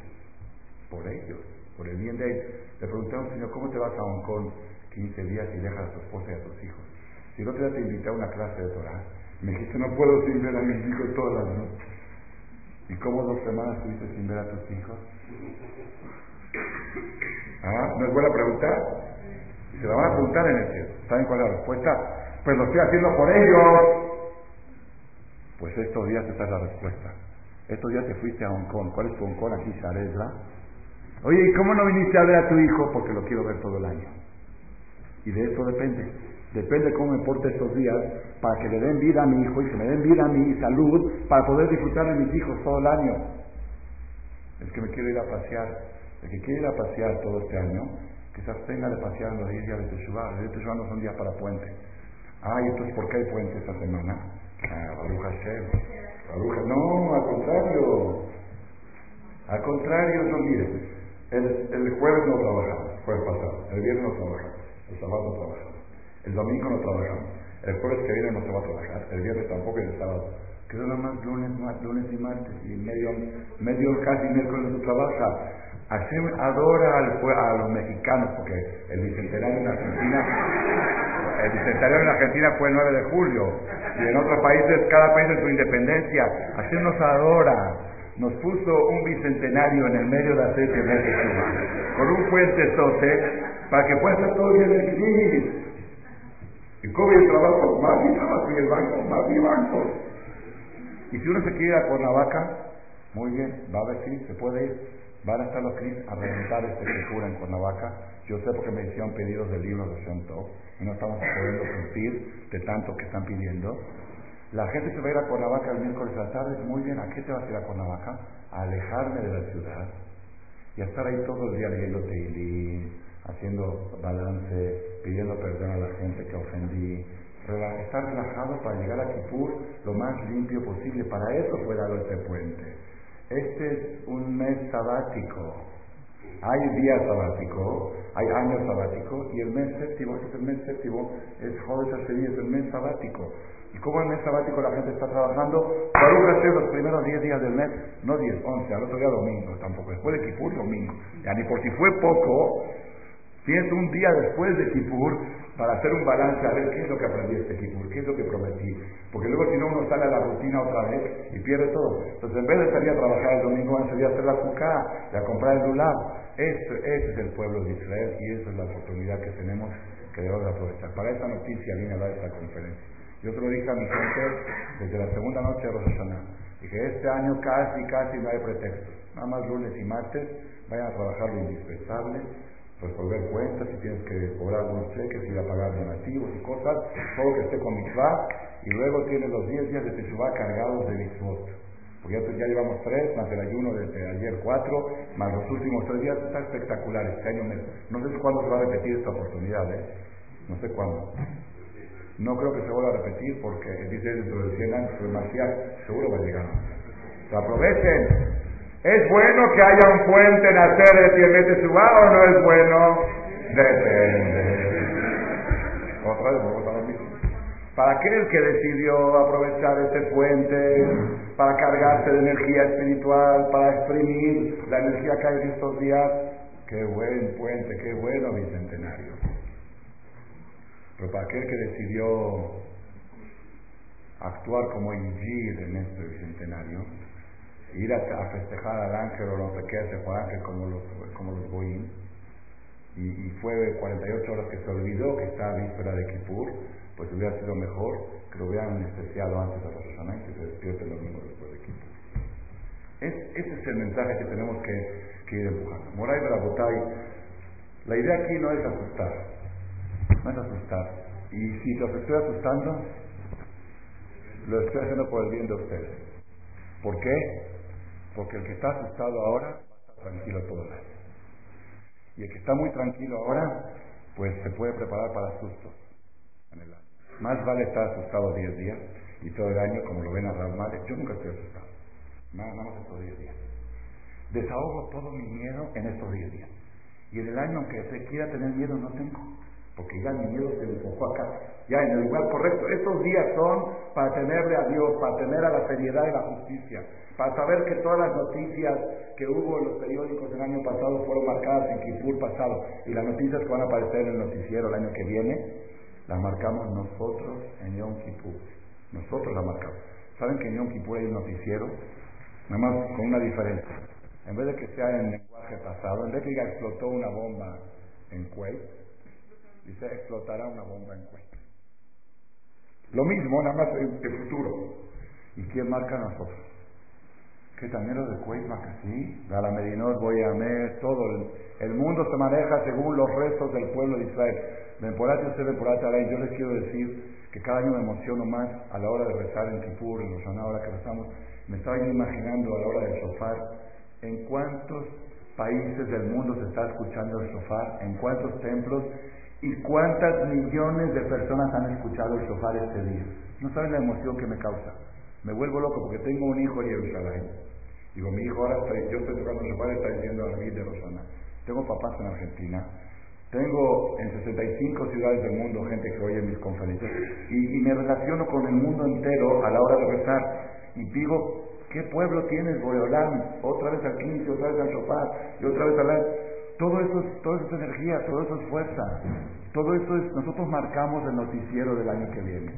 por ellos, por el bien de ellos. Le preguntamos, Señor, ¿cómo te vas a Hong Kong 15 días y dejas a tu esposa y a tus hijos? Si no te te invité a una clase de Torah, me dijiste, no puedo sin ver a mis hijos todas las noches. ¿Y cómo dos semanas estuviste sin ver a tus hijos? ¿Ah? ¿No es buena pregunta? Se la van a preguntar en el cielo. ¿Saben cuál es la respuesta? Pues lo estoy haciendo por ellos. Pues estos días esta es la respuesta. Estos días te fuiste a Hong Kong. ¿Cuál es tu Hong Kong? Aquí, Sharesla. Oye, ¿y cómo no viniste a ver a tu hijo? Porque lo quiero ver todo el año. Y de eso depende. Depende cómo me porte estos días para que le den vida a mi hijo y que me den vida a mi salud para poder disfrutar de mis hijos todo el año. El que me quiere ir a pasear, el que quiere ir a pasear todo este año, que se abstenga de pasear los 10 días de Teshuvah. Los días de Teshuvah no son días para puente. Ay, entonces, ¿por qué hay puente esta semana? Ah, Baruch Hashem. No, al contrario. Al contrario, no miren. El, el jueves no trabajamos, jueves pasado. El viernes no trabajamos. El sábado no trabajamos. El domingo no trabajamos. El jueves que viene no se va a trabajar. El viernes tampoco y el sábado. Quedó nada más lunes, lunes y martes. Y medio, medio casi miércoles no trabaja. Hashem adora a los mexicanos porque el bicentenario en Argentina, el bicentenario en Argentina fue el 9 de julio y en otros países, cada país en su independencia. Hashem nos adora. Nos puso un bicentenario en el medio de hacer meses con un puente sote para que pueda estar todo bien el Y como el trabajo, más y trabajo y el banco, más y banco. Y si uno se quiere ir a Cuernavaca, muy bien, va a ver si se puede ir. Van a estar los cris a reventar esta escritura en Cuernavaca. Yo sé porque me hicieron pedidos de libros de Shanto y no estamos pudiendo cumplir de tanto que están pidiendo. La gente se va a ir a Cuernavaca el miércoles a la tarde. Muy bien, ¿a qué te vas a ir a Cuernavaca? A alejarme de la ciudad y a estar ahí todo el día leyendo Teilín, haciendo balance, pidiendo perdón a la gente que ofendí. Estar relajado para llegar a Kipur lo más limpio posible. Para eso fue dado este puente. Este es un mes sabático. Hay día sabático, hay año sabático, y el mes séptimo, este es el mes séptimo, es Joder es el mes sabático. Y como el mes sabático la gente está trabajando, hacer los primeros 10 días del mes, no 10, 11, al otro día domingo tampoco, después de Kipur, domingo. Ya ni por si fue poco, tienes un día después de Kipur, para hacer un balance, a ver qué es lo que aprendí este Kipur, qué es lo que prometí. Porque luego si no uno sale a la rutina otra vez y pierde todo. Entonces en vez de salir a trabajar el domingo, van a salir a hacer la cucá y a comprar el lulab. Ese, ese es el pueblo de Israel y esa es la oportunidad que tenemos que debemos aprovechar. Para esta noticia vine a dar esta conferencia. Yo te lo dije a mi gente desde la segunda noche de Rosh Hashanah. Dije, este año casi, casi no hay pretextos. Nada más lunes y martes vayan a trabajar lo indispensable resolver cuentas, si tienes que cobrar algunos cheques, ir a pagar donativos y cosas, todo que esté con mitzvah, y luego tienes los 10 días de Teshuvah cargados de mitzvot. Porque ya, ya, llevamos tres, más el ayuno desde ayer cuatro, más los últimos tres días, está espectacular este año. No sé cuándo se va a repetir esta oportunidad, ¿eh? No sé cuándo. No creo que se vuelva a repetir porque dice dentro de 100 años, marcial seguro va a llegar. aprovechen, ¿Es bueno que haya un puente en hacer de mete su o no es bueno? Depende. Otra vez, vamos a lo mismo. Para aquel que decidió aprovechar este puente para cargarse de energía espiritual, para exprimir la energía que hay en estos días, qué buen puente, qué bueno bicentenario. Pero para aquel que decidió actuar como Injir en este bicentenario, ir a, festejar al ángel o no sé qué, fue ángel como los, como los boín. Y, fue 48 horas que se olvidó que estaba víspera de Kippur, pues hubiera sido mejor que lo hubieran especiado antes de Rosh Hashanah y que se despierte el domingo después de Kippur. Es, ese es el mensaje que tenemos que, que ir empujando. Moray Barabotay, la idea aquí no es asustar, no es asustar. Y si los estoy asustando, lo estoy haciendo por el bien de ustedes. ¿Por qué? Porque el que está asustado ahora estar tranquilo todo el año. Y el que está muy tranquilo ahora, pues se puede preparar para sustos. Más vale estar asustado 10 días y todo el año, como lo ven a Raúl Yo nunca estoy asustado. Nada, más estos 10 días. Desahogo todo mi miedo en estos 10 días. Y en el año, aunque se quiera tener miedo, no tengo. Porque ya mi miedo se enfocó acá, ya en el lugar correcto. Estos días son para tenerle a Dios, para tener a la seriedad y la justicia, para saber que todas las noticias que hubo en los periódicos el año pasado fueron marcadas en Kipur pasado y las noticias que van a aparecer en el noticiero el año que viene, las marcamos nosotros en Yom Kippur. Nosotros las marcamos. ¿Saben que en Yom Kippur hay un noticiero? Nada más con una diferencia. En vez de que sea en lenguaje pasado, en vez de que explotó una bomba en Kuwait, dice explotará una bomba en Kuwait. Lo mismo, nada más el futuro. ¿Y quién marca nosotros? Que también los de Kuwait sí, la Medinot, voy a todo el, el mundo se maneja según los restos del pueblo de Israel. Temporada usted temporada yo les quiero decir que cada año me emociono más a la hora de rezar en Kipur, en Rosana, ahora que rezamos. Me estaba imaginando a la hora del sofá en cuántos países del mundo se está escuchando el sofá, en cuántos templos y cuántas millones de personas han escuchado el sofá este día. No saben la emoción que me causa. Me vuelvo loco porque tengo un hijo en Jerusalén. Digo, mi hijo ahora, está, yo estoy tocando el sofá, está diciendo a David de Rosana. Tengo papás en Argentina. Tengo en 65 ciudades del mundo gente que oye mis conferencias y, me relaciono con el mundo entero a la hora de rezar. Y digo, ¿Qué pueblo tienes, Boreolán? Otra vez al 15, otra vez al Chopar, y otra vez al... Todo eso, todo eso es energía, todo eso es fuerza. Todo eso es... Nosotros marcamos el noticiero del año que viene.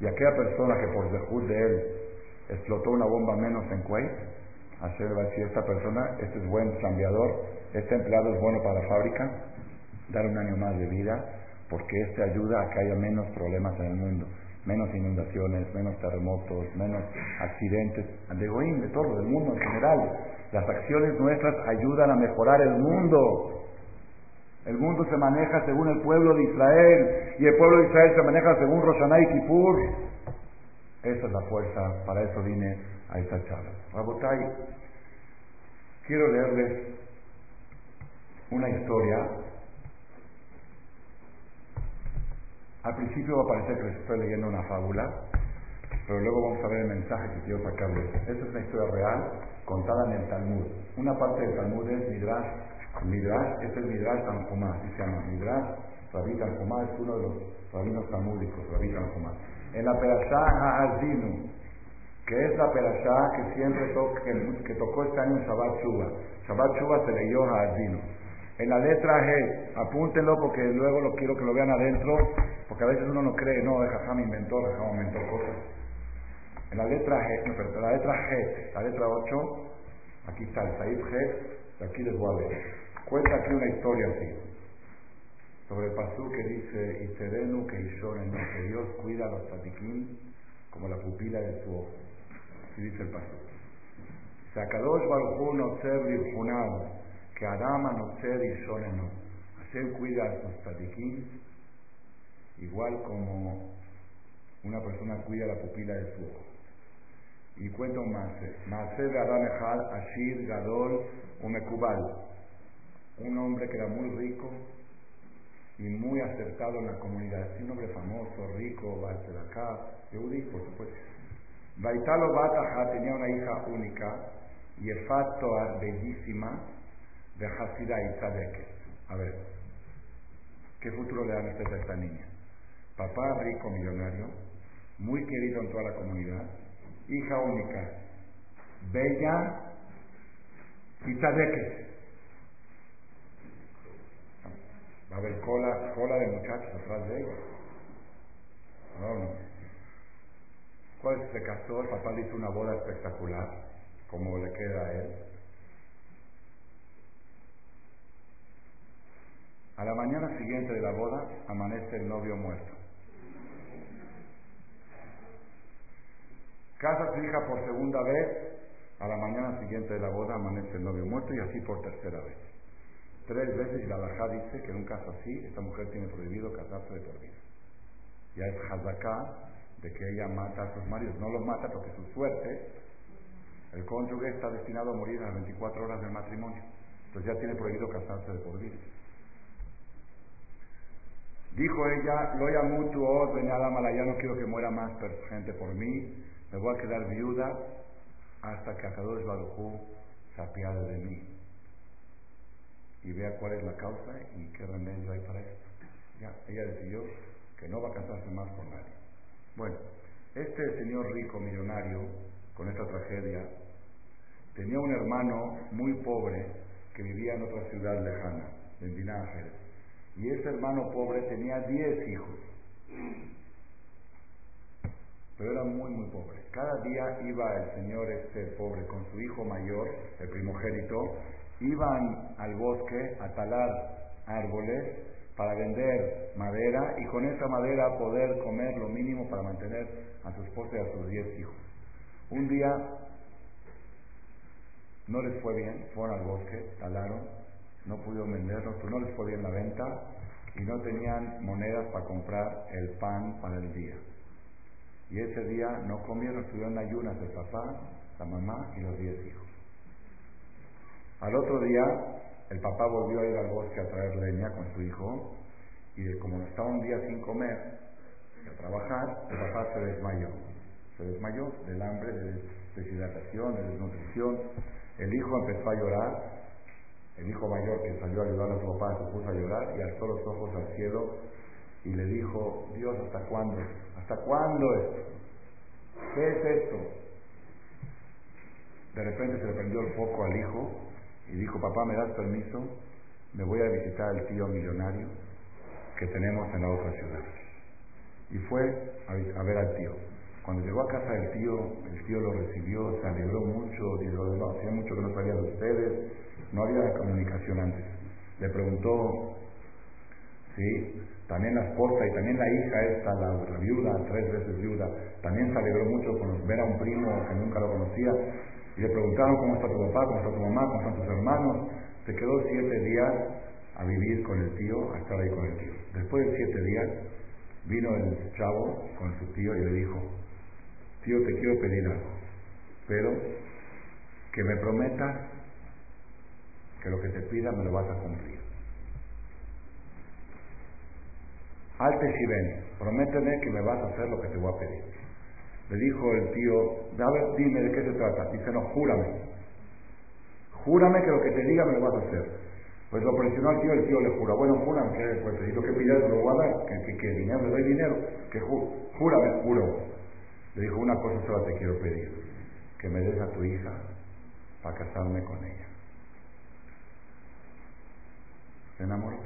Y aquella persona que por dejud de él explotó una bomba menos en Kuwait, hacer decir esta persona, este es buen cambiador, este empleado es bueno para la fábrica, dar un año más de vida, porque este ayuda a que haya menos problemas en el mundo menos inundaciones, menos terremotos, menos accidentes, de Goim, de todo, del mundo en general. Las acciones nuestras ayudan a mejorar el mundo. El mundo se maneja según el pueblo de Israel y el pueblo de Israel se maneja según Roshaná y Kippur. Esa es la fuerza, para eso vine a esta charla. Rabotai, quiero leerles una historia Al principio va a parecer que les estoy leyendo una fábula, pero luego vamos a ver el mensaje que quiero sacarles. Esta es una historia real contada en el Talmud. Una parte del Talmud es Midrash. Midrash, este es Midrash Tanjumá, se llama. Midrash Rabbi Tanjumá es uno de los rabinos talmúdicos, Rabbi Tanjumá. En la Perashá Ha'azinu, que es la Perashá que siempre que, tocó este año en Shabbat Shuba. Shabbat Shuba se leyó Ha'azinu. En la letra G, apúntenlo porque luego lo quiero que lo vean adentro, porque a veces uno no cree, no, Jajam inventó, Jajam inventó cosas. En la letra G, no, pero la letra G, la letra 8, aquí está el Said G, y aquí les voy a ver. Cuenta aquí una historia así, sobre el pasú que dice, y serenu que Dios cuida a los tatiquín como la pupila de su ojo. Así dice el pasú. Sakadosh Baruj no ser que Adama no ser y no. Hacer cuida a sus tatiquín igual como una persona cuida la pupila de su ojo. Y cuento Maase. Maase de Adán Ejal, Ashir, Gadol, Umekubal. Un hombre que era muy rico y muy acertado en la comunidad. Un hombre famoso, rico, acá, Yehudi, por supuesto. Baitalo Bataja tenía una hija única, y Efat bellísima, de Hasida y Tzadeket. A ver, ¿qué futuro le dan ustedes a esta niña? Papá rico, millonario, muy querido en toda la comunidad, hija única, bella y Tzadeket. Va a haber cola, cola de muchachos atrás de ella. No. ¿Cuál se casó? El papá le hizo una boda espectacular, como le queda a él A la mañana siguiente de la boda amanece el novio muerto. Casa su hija por segunda vez, a la mañana siguiente de la boda amanece el novio muerto y así por tercera vez. Tres veces y la Bajá dice que en un caso así, esta mujer tiene prohibido casarse de por vida. Ya es hazaká de que ella mata a sus maridos. No los mata porque su suerte, el cónyuge está destinado a morir a las 24 horas del matrimonio. Entonces ya tiene prohibido casarse de por vida. Dijo ella, lo llamo tu mala, ya no quiero que muera más gente por mí, me voy a quedar viuda hasta que Akadosh Barujú se apiade de mí y vea cuál es la causa y qué remedio hay para esto. Ya, ella decidió que no va a casarse más con nadie. Bueno, este señor rico, millonario, con esta tragedia, tenía un hermano muy pobre que vivía en otra ciudad lejana, en Dinaje. Y ese hermano pobre tenía diez hijos. Pero era muy, muy pobre. Cada día iba el señor este pobre con su hijo mayor, el primogénito, iban al bosque a talar árboles para vender madera y con esa madera poder comer lo mínimo para mantener a su esposa y a sus diez hijos. Un día no les fue bien, fueron al bosque, talaron, no pudieron venderlos, pues no les fue bien la venta y no tenían monedas para comprar el pan para el día. Y ese día no comieron, estuvieron ayunas el papá, la mamá y los diez hijos. Al otro día, el papá volvió a ir al bosque a traer leña con su hijo y como estaba un día sin comer y a trabajar, el papá se desmayó. Se desmayó del hambre, de deshidratación, de desnutrición. El hijo empezó a llorar el hijo mayor que salió a ayudar a su papá se puso a llorar y alzó los ojos al cielo y le dijo, Dios, ¿hasta cuándo? ¿Hasta cuándo esto? ¿Qué es esto? De repente se le prendió el foco al hijo y dijo, papá, ¿me das permiso? Me voy a visitar al tío millonario que tenemos en la otra ciudad. Y fue a, ver al tío. Cuando llegó a casa del tío, el tío lo recibió, se alegró mucho, dijo, no, hacía mucho que no sabía de ustedes, no había comunicación antes. Le preguntó, sí, también la esposa y también la hija esta, la, viuda, tres veces viuda, también se alegró mucho con ver a un primo que nunca lo conocía. Y le preguntaron cómo está tu papá, cómo está tu mamá, cómo están tus hermanos. Se quedó siete días a vivir con el tío, a estar ahí con el tío. Después de siete días vino el chavo con su tío y le dijo, tío, te quiero pedir algo, pero que me prometas que lo que te pida me lo vas a cumplir. Alte si ven, prométeme que me vas a hacer lo que te voy a pedir. Le dijo el tío, a ver, dime de qué se trata. Dice, no, júrame. Júrame que lo que te diga me lo vas a hacer. Pues lo presionó al tío, el tío le jura, bueno, júrame que pues, y lo que pidas lo voy a dar, que, que, dinero, le doy dinero, que júrame, juro. Le dijo, una cosa solo te quiero pedir, que me des a tu hija para casarme con ella. se enamoró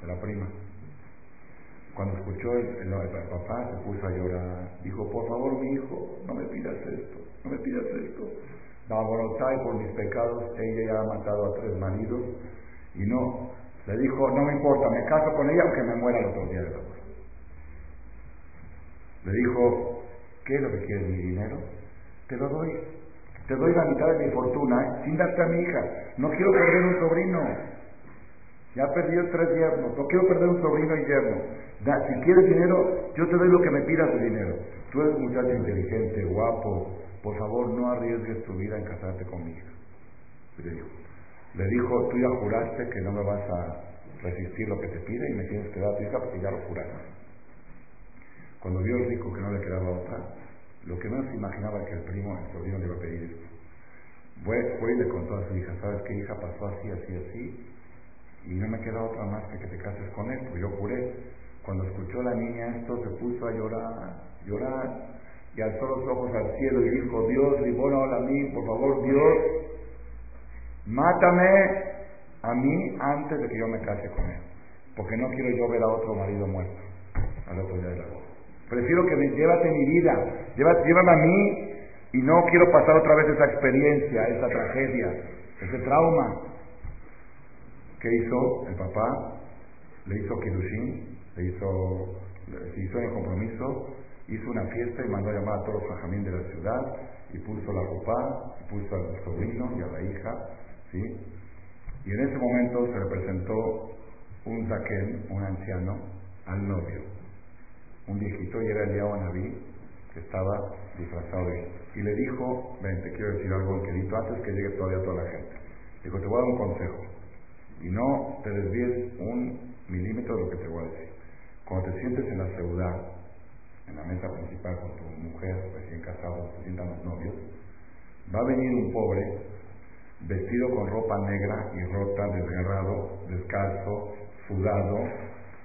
de la prima. Cuando escuchó el, papá se puso a llorar, dijo, por favor mi hijo, no me pidas esto, no me pidas esto. Y por mis pecados, ella ya ha matado a tres maridos y no, le dijo, no me importa, me caso con ella aunque me muera el otro día de la Le dijo, ¿qué es lo que quieres, mi dinero? Te lo doy. Te doy la mitad de mi fortuna, ¿eh? sin darte a mi hija. No quiero perder un sobrino. Ya perdido tres yernos, no quiero perder un sobrino y yerno. Si quieres dinero, yo te doy lo que me pidas de dinero. Tú eres muchacho inteligente, guapo, por favor no arriesgues tu vida en casarte conmigo. Le dijo, le dijo, tú ya juraste que no me vas a resistir lo que te pide y me tienes que dar tu hija porque ya lo juraste. Cuando vio el rico que no le quedaba otra, lo que menos imaginaba que el primo, el sobrino le iba a pedir esto. Fue, fue y le contó a su hija, ¿sabes qué hija pasó así, así, así? y no me queda otra más que que te cases con él, pues yo juré. Cuando escuchó la niña esto se puso a llorar, llorar, y alzó los ojos al cielo y dijo, Dios, libónalo a mí, por favor, Dios, mátame a mí antes de que yo me case con él, porque no quiero yo ver a otro marido muerto al otro día de la boda. Prefiero que me llévate mi vida, llévate, llévame a mí y no quiero pasar otra vez esa experiencia, esa tragedia, ese trauma. ¿Qué hizo el papá? Le hizo Kidushin, le hizo, se hizo el compromiso, hizo una fiesta y mandó a llamar a todos los fajamín de la ciudad y puso la ropa, y puso al sobrino y a la hija, ¿sí? Y en ese momento se le presentó un zaquén, un anciano, al novio, un viejito, y era el Naví, que estaba disfrazado de él. Y le dijo, ven, te quiero decir algo, querido, antes que llegue todavía toda la gente. Dijo, te voy a dar un consejo y no te desvíes un milímetro de lo que te voy a decir. Cuando te sientes en la ciudad, en la mesa principal con tu mujer recién casado, se sientan los novios, va a venir un pobre vestido con ropa negra y rota, desgarrado, descalzo, sudado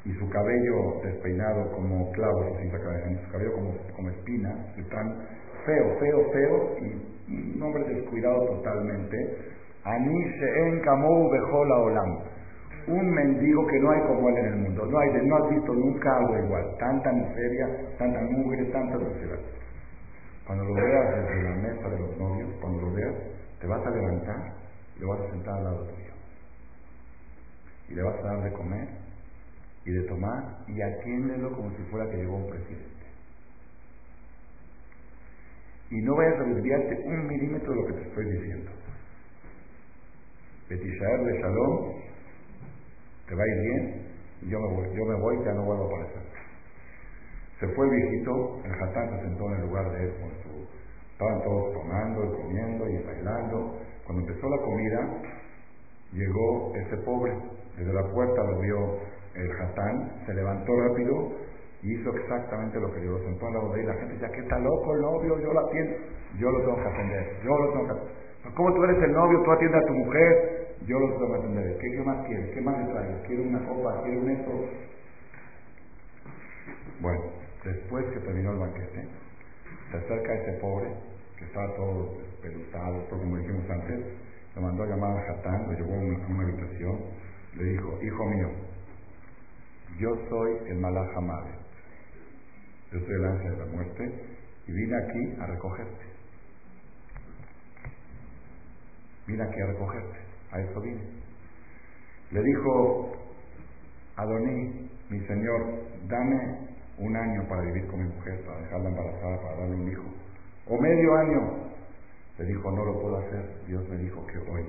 y su cabello despeinado como clavos, su cabello como, como espinas, tan feo, feo, feo y un hombre descuidado totalmente Ani en Kamou Bejola Olam. Un mendigo que no hay como él en el mundo. No, hay, no has visto nunca algo igual. Tanta miseria, tanta mugre, tanta sociedad. Cuando lo veas desde la mesa de los novios, cuando lo veas, te vas a levantar y lo vas a sentar al lado tuyo. Y le vas a dar de comer y de tomar y atiéndelo como si fuera que llegó un presidente. Y no vayas a desviarte un milímetro de lo que te estoy diciendo. Betishaer de Shalom, te va a ir bien yo me voy, yo me voy, ya no vuelvo a aparecer. Se fue el viejito, el jatán se sentó en el lugar de él con su... Estaban todos tomando y comiendo y bailando. Cuando empezó la comida, llegó ese pobre. Desde la puerta lo vio el jatán, se levantó rápido y hizo exactamente lo que yo. Sentó al lado de él. La gente decía, que está loco el novio, yo lo atiendo. Yo lo tengo que atender, yo lo tengo que atender. ¿Cómo tú eres el novio? Tú atiendes a tu mujer, yo lo tengo que atender. ¿Qué, más quieres? ¿Qué más le traigo? ¿Quiere una copa? ¿Quiere un esto? Bueno, después que terminó el banquete, se acerca ese pobre, que estaba todo despeluzado, todo como dijimos antes, lo mandó a llamar a Jatán, lo llevó a una, habitación, le dijo, hijo mío, yo soy el Malach yo soy el ángel de la muerte, y vine aquí a recogerte. Vine aquí a recogerte, a eso vine. Le dijo, Adoní, mi señor, dame un año para vivir con mi mujer, para dejarla embarazada, para darle un hijo. O medio año. Le dijo, no lo puedo hacer. Dios me dijo que hoy.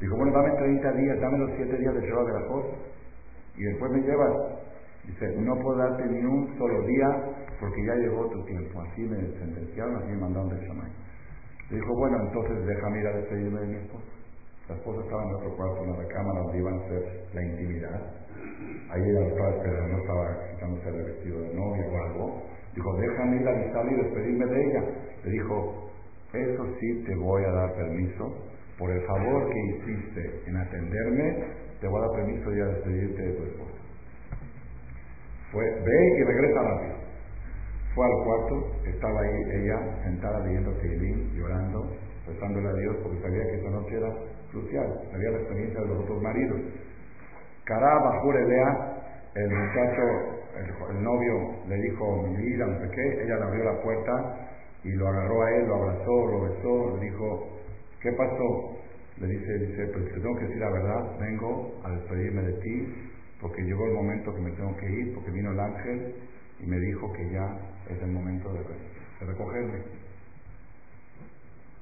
Dijo, bueno, dame 30 días, dame los 7 días de Shabbat de la cosa. Y después me llevas. Dice, no puedo darte ni un solo día porque ya llegó tu tiempo. Así me sentenciaron, así me mandaron del Shamay. Le dijo, bueno, entonces déjame ir a despedirme de mi esposa. La esposa estaba en otro cuarto, en la recámara donde iban a hacer la intimidad. Ahí ella estaba esperando, estaba quitándose el vestido de novia o algo. Dijo, déjame ir a avisarle y despedirme de ella. Le dijo, eso sí te voy a dar permiso. Por el favor que hiciste en atenderme, te voy a dar permiso de despedirte de tu esposa. Fue, ve y regresa rápido. Fue al cuarto, estaba ahí ella sentada leyendo Teilín, llorando, rezándole a Dios porque sabía que esa noche era crucial, sabía la experiencia de los otros maridos. Cará Bajurelea, el muchacho, el, novio le dijo mi vida, no sé qué, ella le abrió la puerta y lo agarró a él, lo abrazó, lo besó, le dijo, ¿qué pasó? Le dice, dice, pues te tengo que decir la verdad, vengo a despedirme de ti, porque llegó el momento que me tengo que ir, porque vino el ángel y me dijo que ya es el momento de, de recogerme.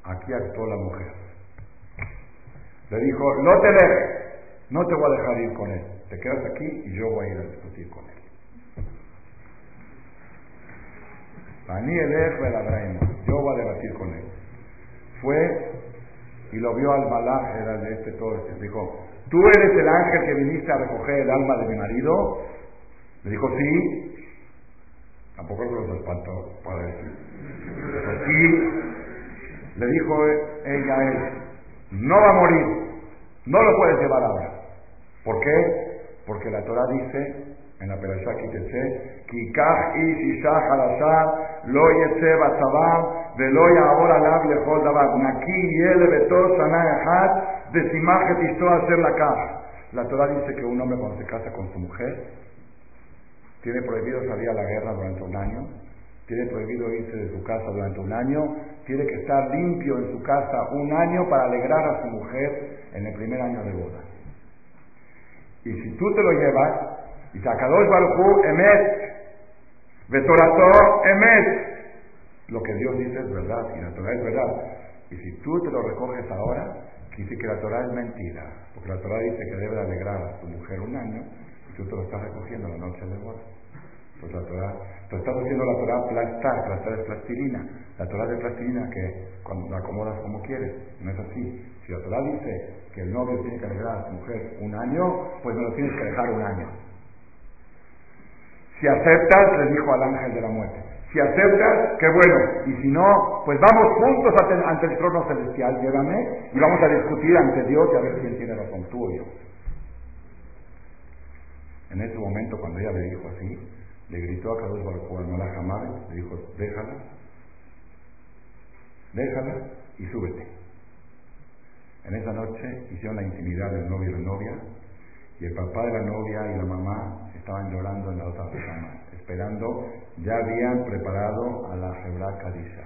Aquí actuó la mujer. Le dijo, no te dejes, no te voy a dejar ir con él. Te quedas aquí y yo voy a ir a discutir con él. Yo voy a debatir con él. Fue y lo vio al malaj, era de este todo. Este. Dijo, ¿tú eres el ángel que viniste a recoger el alma de mi marido? Le dijo, sí. Tampoco los espantó para decir. Dijo, sí. Le dijo ella él, no va a morir, no lo puedes llevar ahora. ¿Por qué? Porque la Torah dice en la Perashá Kitetse, Kikach ish isha harasha, lo yetse batzabam, velo yahor alav lechol davar, naki yele betor sana echad, desimach et a hacer la casa. La Torah dice que un hombre cuando se casa con su mujer, tiene prohibido salir a la guerra durante un año, tiene prohibido irse de su casa durante un año, tiene que estar limpio en su casa un año para alegrar a su mujer en el primer año de boda. Y si tú te lo llevas, y Sakadosh Baruchu emet, Vetorato emet, lo que Dios dice es verdad, y la Torah es verdad. Y si tú te lo recoges ahora, dice que la Torah es mentira, porque la Torah dice que debe alegrar a tu mujer un año, y tú te lo estás recogiendo la noche de boda. Pues la Torah, te estás haciendo la Torah plastar, plastar es plastilina. La Torah es plastilina que cuando la acomodas como quieres, no es así. Si la Torah dice que el novio tiene que alegrar a su mujer un año, pues me lo tienes que dejar un año. Si aceptas, le dijo al ángel de la muerte, si aceptas, qué bueno, y si no, pues vamos juntos ante, el trono celestial, llévame, y vamos a discutir ante Dios y a ver quién tiene razón, tú o yo. En ese momento, cuando ella le dijo así, le gritó a Kadosh Baruj al Malach le dijo, déjala, déjala y súbete. En esa noche hicieron la intimidad del novio y la novia, y el papá de la novia y la mamá estaban llorando en la otra cama, esperando, ya habían preparado a la Jebra Kadisha,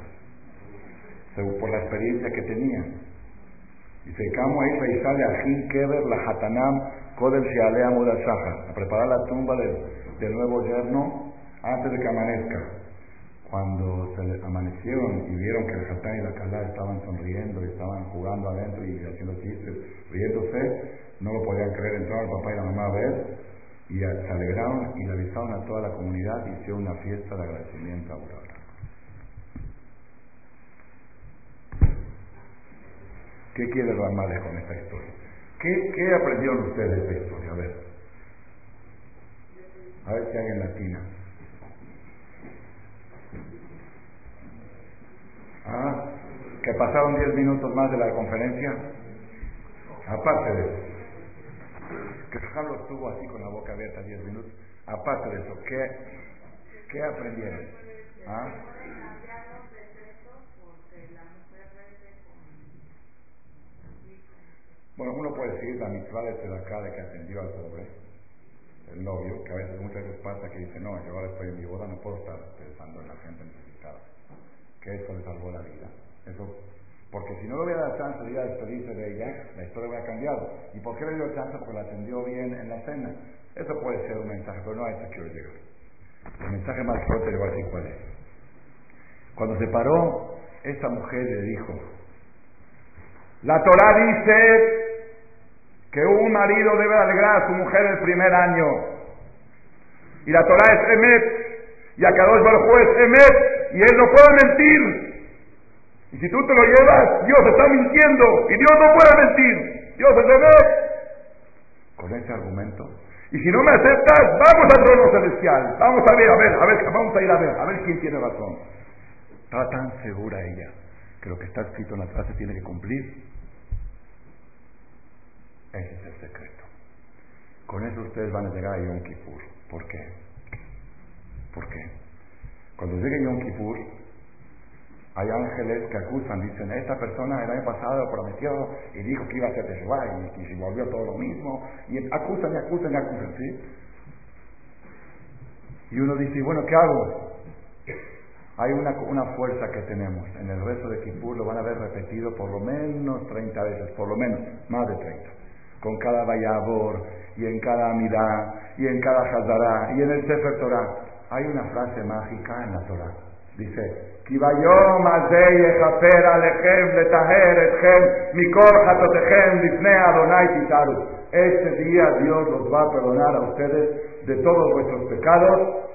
por la experiencia que tenían. Dice, Camo ahí sale a Keber la Hatanam Kodel Shealea a preparar la tumba del del nuevo yerno antes de que amanezca. Cuando se les amanecieron y vieron que el Jatán y la Calá estaban sonriendo y estaban jugando adentro y haciendo chistes, riéndose, no lo podían creer. Entraron el papá y la mamá a ver Y se alegraron y le avisaron a toda la comunidad y hicieron una fiesta de agradecimiento a Aurora. ¿Qué quiere Ramales con esta historia? ¿Qué, ¿Qué aprendieron ustedes de esta historia? A ver. A ver si alguien latina. Ah, que pasaron 10 minutos más de la conferencia. Aparte de eso, que Carlos estuvo así con la boca abierta 10 minutos. Aparte de eso, ¿qué, qué aprendieron? ¿Ah? Bueno, uno puede decir la mitzvah de acá de que atendió al pobre, el novio, que a veces muchas veces pasa que dice, no, yo ahora estoy en mi boda, no puedo estar pensando en la gente necesitada. Que eso le salvó la vida. Eso, porque si no le hubiera dado chance de ir a despedirse de ella, la historia hubiera cambiado. ¿Y por qué le dio chance? Porque la atendió bien en la cena. Eso puede ser un mensaje, pero no a eso quiero llegar. El mensaje más fuerte le voy a decir cuál es. Cuando se paró, esa mujer le dijo, la Torah dice que un marido debe alegrar a su mujer el primer año. Y la Torah es Emet, y a dos Baruj es Emet, y él no puede mentir. Y si tú te lo llevas, Dios está mintiendo, y Dios no puede mentir. Dios es Emet. Con ese argumento. Y si no me aceptas, vamos al trono celestial. Vamos a ver, a ver, a ver, vamos a ir a ver, a ver quién tiene razón. Estaba tan segura ella que lo que está escrito en la frase tiene que cumplir ese es el secreto. Con eso ustedes van a llegar a Yom Kippur. ¿Por qué? ¿Por qué? Cuando llegue Yom Kippur, hay ángeles que acusan, dicen, esta persona el año pasado prometió y dijo que iba a ser Teshuvah y, y volvió todo lo mismo. Y acusan y acusan y acusan, ¿sí? Y uno dice, bueno, ¿qué hago? Hay una, una fuerza que tenemos. En el resto de Kippur lo van a ver repetido por lo menos 30 veces, por lo menos, más de 30 con cada Vayabor, y en cada Amidá, y en cada Hazará, y en el Sefer Torah. Hay una frase mágica en la Torah. Dice, Este día Dios los va a perdonar a ustedes de todos vuestros pecados.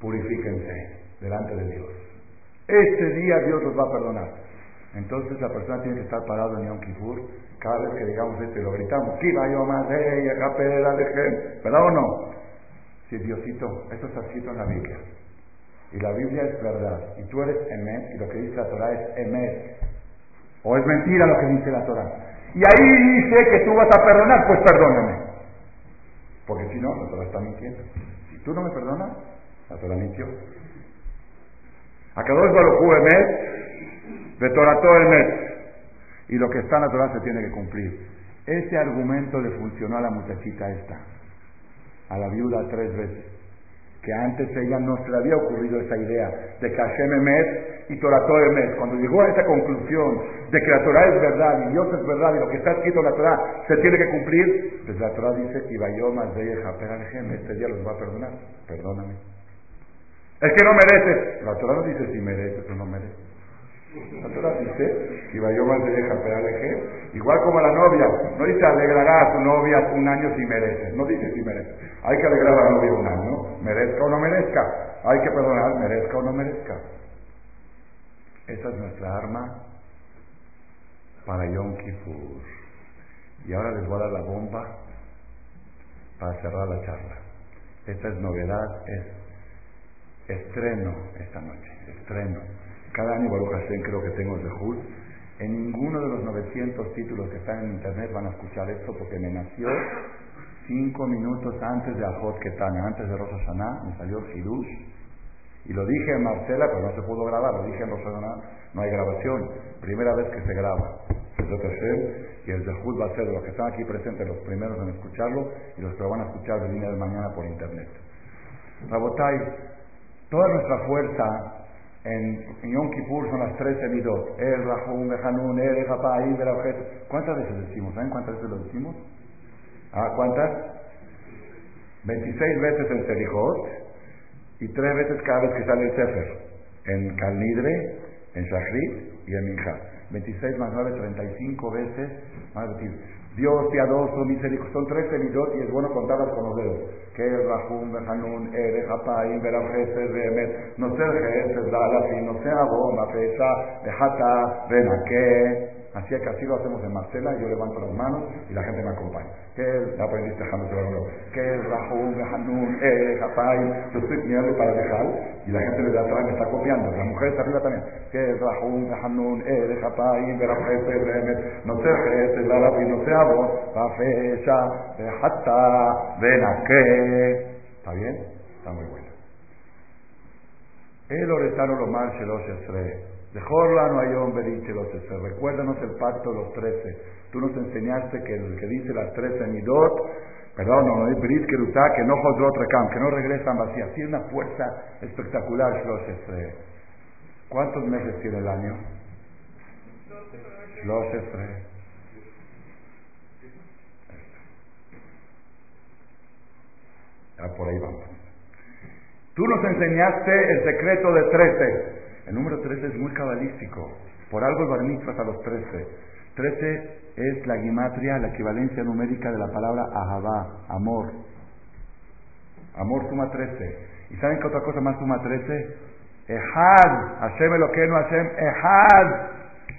Purifíquense delante de Dios. Este día Dios los va a perdonar. Entonces la persona tiene que estar parado en Yom Kippur cada vez que digamos esto y lo gritamos, yo más ¿verdad o no? Si Diosito, esto está escrito en la Biblia. Y la Biblia es verdad. Y tú eres Emet, y lo que dice la Torah es Emet. O es mentira lo que dice la Torah. Y ahí dice que tú vas a perdonar, pues perdóname. Porque si no, la Torah está mintiendo. Si tú no me perdonas, la Torah mintió. Akadosh Baruj Emet, de Torah todo Emet y lo que está natural se tiene que cumplir. Ese argumento le funcionó a la muchachita esta, a la viuda tres veces, que antes ella no se le había ocurrido esa idea de que Hashem Emet y Torah Emet. Cuando llegó a esa conclusión de que la Torah es verdad y Dios es verdad y lo que está escrito en la Torah se tiene que cumplir, pues la Torah dice, y más de este día los va a perdonar, perdóname. Es que no mereces. La Torah no dice si mereces o no mereces. La Torah dice, y más de deja igual como la novia, no dice alegrará a tu novia un año si merece, no dice si merece. Hay que alegrar a la novia un año, merezca o no merezca. Hay que perdonar, merezca o no merezca. Esa es nuestra arma para Yom Kippur. Y ahora les voy a dar la bomba para cerrar la charla. Esta es novedad, es estreno esta noche, estreno. Cada año, Baruch Hashem, creo que tengo el Zehut. En ninguno de los 900 títulos que están en internet van a escuchar esto porque me nació cinco minutos antes de Ajot Ketana, antes de Rosa Saná, me salió Hidush. Y lo dije en Marcela, pero no se pudo grabar, lo dije en Rosa Saná, no hay grabación. Primera vez que se graba. Y el Zehut va a ser de los que están aquí presentes los primeros en escucharlo y los que lo van a escuchar de línea de mañana por internet. Rabotai, toda nuestra fuerza en, Yom Kippur son las tres semidot. El Rahum, Behanun, El Japay, ¿Cuántas veces decimos? ¿Saben cuántas veces lo decimos? ¿Ah, cuántas? 26 veces en Serijot y tres veces cada vez que sale el Sefer. En Calnidre, en Shachrit y en Minja. 26 más 9, 35 veces. Más Dios piadoso, misericordioso. Son tres semidot y es bueno contarlas con los dedos. Que es Rahum, Behanun, Ere, Hapaim, Berabjeser, Behemet, no ser Jeser, Lalafin, no sea Abom, Afesa, Behata, Benaque. Así que así lo hacemos en Marcela, yo levanto las manos y la gente me acompaña. ¿Qué es? Ya aprendiste ¿Qué es Rahum, Hanun, Ere, Hapaim? Yo estoy mirando para dejar y la gente de atrás me está copiando. Las mujeres arriba también. ¿Qué es Rahum, Hanun, Ere, Hapaim, Berabjeser, Behemet, no ser Jeser, Lalafin, no sea Abom, Afesa, Behata, Benaque. ¿Está bien? Está muy bueno. El Oretano lo marche los estre. De no hay hombre dice los Recuérdanos el pacto de los trece. Tú nos enseñaste que el que dice las trece midot, perdón, no, que no otra cam, que no regresan vacías. Tiene una fuerza espectacular, Shlosh ¿Cuántos meses tiene el año? Shlosh Ya por ahí vamos. Tú nos enseñaste el secreto de trece. El número 13 es muy cabalístico. Por algo el bar hasta los 13. 13 es la gimatria, la equivalencia numérica de la palabra ahabá, amor. Amor suma 13. ¿Y saben qué otra cosa más suma 13? Ehad. Hashem no Hashem. Ehad.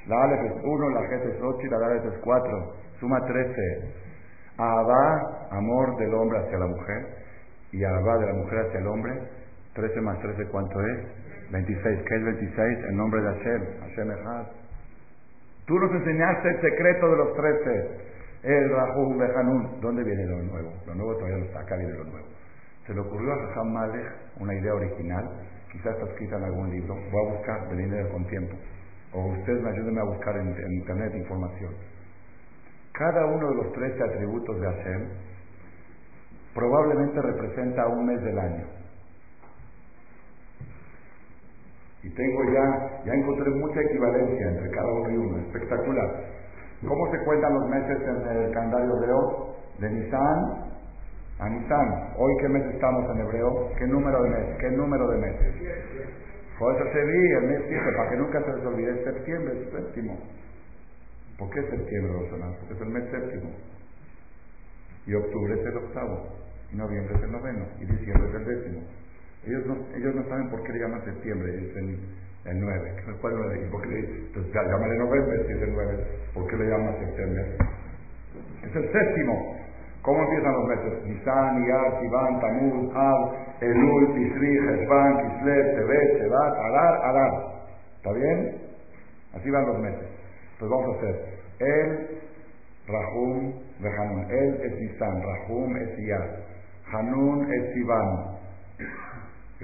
La Aleph es 1, la Jet es 8 y la Dalet es 4. Suma 13. Ahabá, amor del hombre hacia la mujer. Y Ahabá de la mujer hacia el hombre. 13 más 13, ¿cuánto es? 26. ¿Qué es 26? El nombre de Hashem. Hashem Echad. Tú nos enseñaste el secreto de los 13. El Rahu Behanun. ¿Dónde viene lo nuevo? Lo nuevo todavía no está. Acá viene lo nuevo. Se le ocurrió a Hassan Malek una idea original. Quizás está escrita en algún libro. Voy a buscar línea con tiempo. O ustedes me ayuden a buscar en, en internet información. Cada uno de los 13 atributos de Hashem probablemente representa un mes del año. Y tengo ya, ya encontré mucha equivalencia entre cada uno y uno, espectacular. ¿Cómo se cuentan los meses en el calendario hebreo? De Nisan a Nisan. Hoy qué mes estamos en hebreo? ¿Qué número de mes? ¿Qué número de meses? Por eso se vi el mes 7, para que nunca se les olvide, septiembre, es séptimo. ¿Por qué septiembre, Rosana? Porque es el mes séptimo. Y octubre es el octavo. Y noviembre es el noveno. Y diciembre es el décimo. Ellos no, ellos no saben por qué le llaman septiembre, es el, el 9. ¿Cuál 9? ¿Y por qué le Entonces, llámale noviembre si es el 9. ¿Por qué le llaman septiembre? Es el séptimo. ¿Cómo empiezan los meses? Nisan, Iyar, Sivan, Tamuz, Ab, Elul, Tisri, Hezban, Kislev, Tebet, Shevat, Adar, Adar. ¿Está bien? Así van los meses. Pues vamos a hacer. El, Rahum, Hanun. El es Nisan, Rahum es Iyar. Hanun es Sivan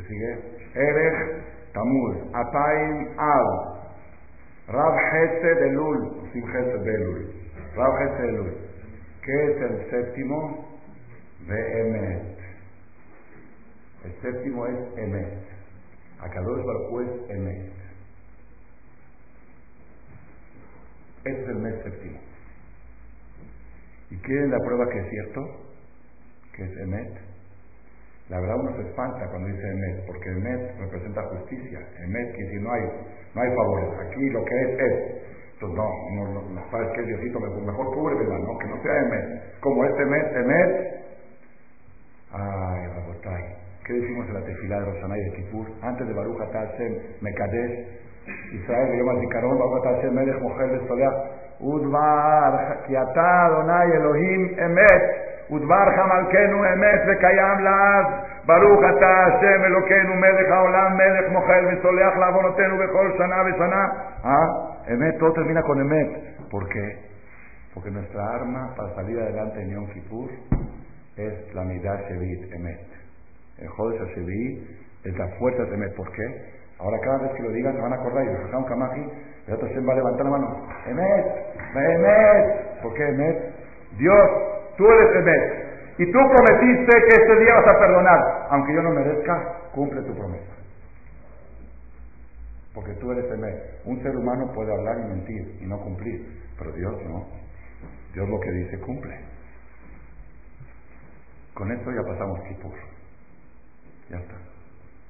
sigue? Erech Tamuz, Ataim Al, Rab Hesed Elul, Sim Hesed Rab Hesed Elul. ¿Qué es el séptimo? Emet. El séptimo es Emet. Akadosh Baruch es Emet. Este es el mes séptimo. ¿Y quién la prueba que es cierto? Que es Emet. La verdad uno se espanta cuando dice Emet, porque Emet representa justicia. Emet quiere decir no hay, no hay favores. Aquí lo que es es. Entonces no, no, no, sabes que Diosito mejor cúbremela, no, que no sea Emet. Como este Emet, Emet. Ay, Rabotay. ¿Qué decimos en la tefilá de Rosanay de Kipur? Antes de Baruch Hashem, Mekadesh, Israel, Yom Zikaron, Baruch Hashem, Melech, Mojer, Solea, Udvar, Kiatá, Adonai, Elohim, Emet. ודבר חמלכנו אמת וקיים לעד. ברוך אתה השם אלוקינו מלך העולם, מלך מוחל וסולח לעוונותינו בכל שנה ושנה. Ah, emet, todo termina con emet. ¿Por qué? Porque nuestra arma para salir adelante en Yom Kippur es la Midah Shevit, emet. El Jodesh Shevi es la fuerza de emet. ¿Por qué? Ahora cada vez que lo digan se van a acordar y el otro se va a levantar la mano. Emet, emet. ¿Por qué emet? Dios Tú eres Emet. Y tú prometiste que este día vas a perdonar. Aunque yo no merezca, cumple tu promesa. Porque tú eres Emet. Un ser humano puede hablar y mentir y no cumplir. Pero Dios no. Dios lo que dice cumple. Con esto ya pasamos Kipur. Ya está.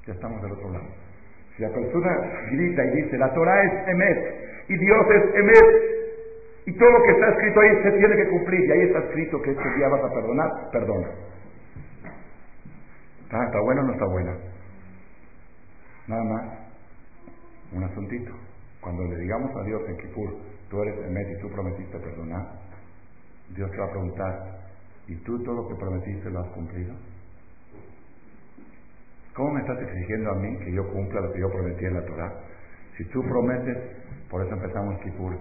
Ya estamos del otro lado. Si la persona grita y dice, la Torah es Emet y Dios es Emet, Y todo lo que está escrito ahí se tiene que cumplir. Y ahí está escrito que este día vas a perdonar, perdona. ¿Está, está buena o no está buena? Nada más, un asuntito. Cuando le digamos a Dios en Kipur, tú eres Emet y tú prometiste perdonar, Dios te va a preguntar, ¿y tú todo lo que prometiste lo has cumplido? ¿Cómo me estás exigiendo a mí que yo cumpla lo que yo prometí en la Torah? Si tú prometes, por eso empezamos Kipur,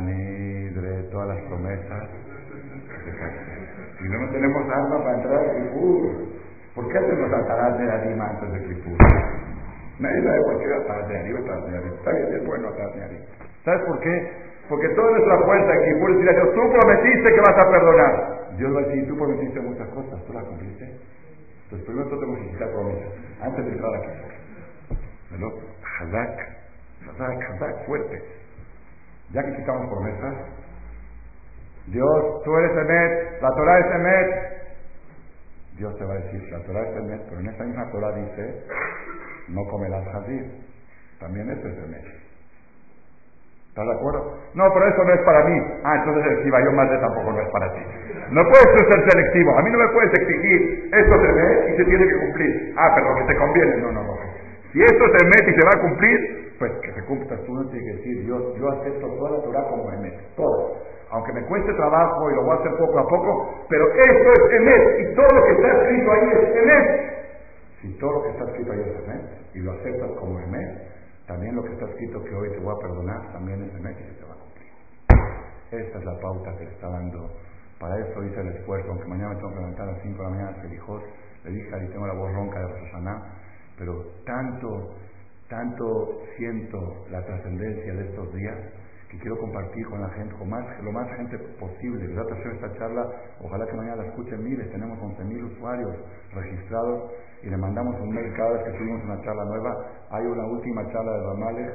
Nidre, todas las promesas. Si no, tenemos arma para entrar a Kipur. ¿Por qué hacemos atarás de anima antes de Kipur? Nadie sabe por qué atarás de arriba, atarás de arriba. Está bien, es bueno atarás de arriba. ¿Sabes por qué? Porque toda nuestra fuerza en Kipur es decir a Dios, tú prometiste que vas a perdonar. Dios va a decir, tú prometiste muchas cosas, ¿tú las cumpliste? Entonces primero tenemos que quitar promesas, antes de entrar a Kipur. ¿No? Hazak, fuerte. Ya que quitamos promesas, Dios, tú eres Emet, la Torah es Emet. Dios te va a decir, la Torah es Emet, pero en esa misma Torah dice, no comerás jazir. También eso es Emet. ¿Estás de acuerdo? No, pero eso no es para mí. Ah, entonces el yo más de tampoco no es para ti. No puedes ser selectivo. A mí no me puedes exigir esto se ve y se tiene que cumplir. Ah, pero lo que te conviene. No, no, no. Si esto se mete y se va a cumplir, pues que se cumpla, tú no tienes que decir, Dios, yo acepto toda la Torah como Emet, todo. Aunque me cueste trabajo y lo voy a hacer poco a poco, pero esto es Emet y todo lo que está escrito ahí es Emet. Si todo lo que está escrito ahí es Emet y lo aceptas como Emet, también lo que está escrito que hoy te voy a perdonar también es Emet y se te va a cumplir. Esta es la pauta que le está dando. Para eso hice el esfuerzo, aunque mañana me tengo que levantar a las 5 de la mañana, Felijos, le dije ahí tengo la voz ronca de Rosana, pero tanto tanto siento la trascendencia de estos días que quiero compartir con la gente, con más, lo más gente posible. Gracias a esta charla, ojalá que mañana la escuchen miles, tenemos 11.000 usuarios registrados y le mandamos un mail cada vez que subimos una charla nueva. Hay una última charla de Ramales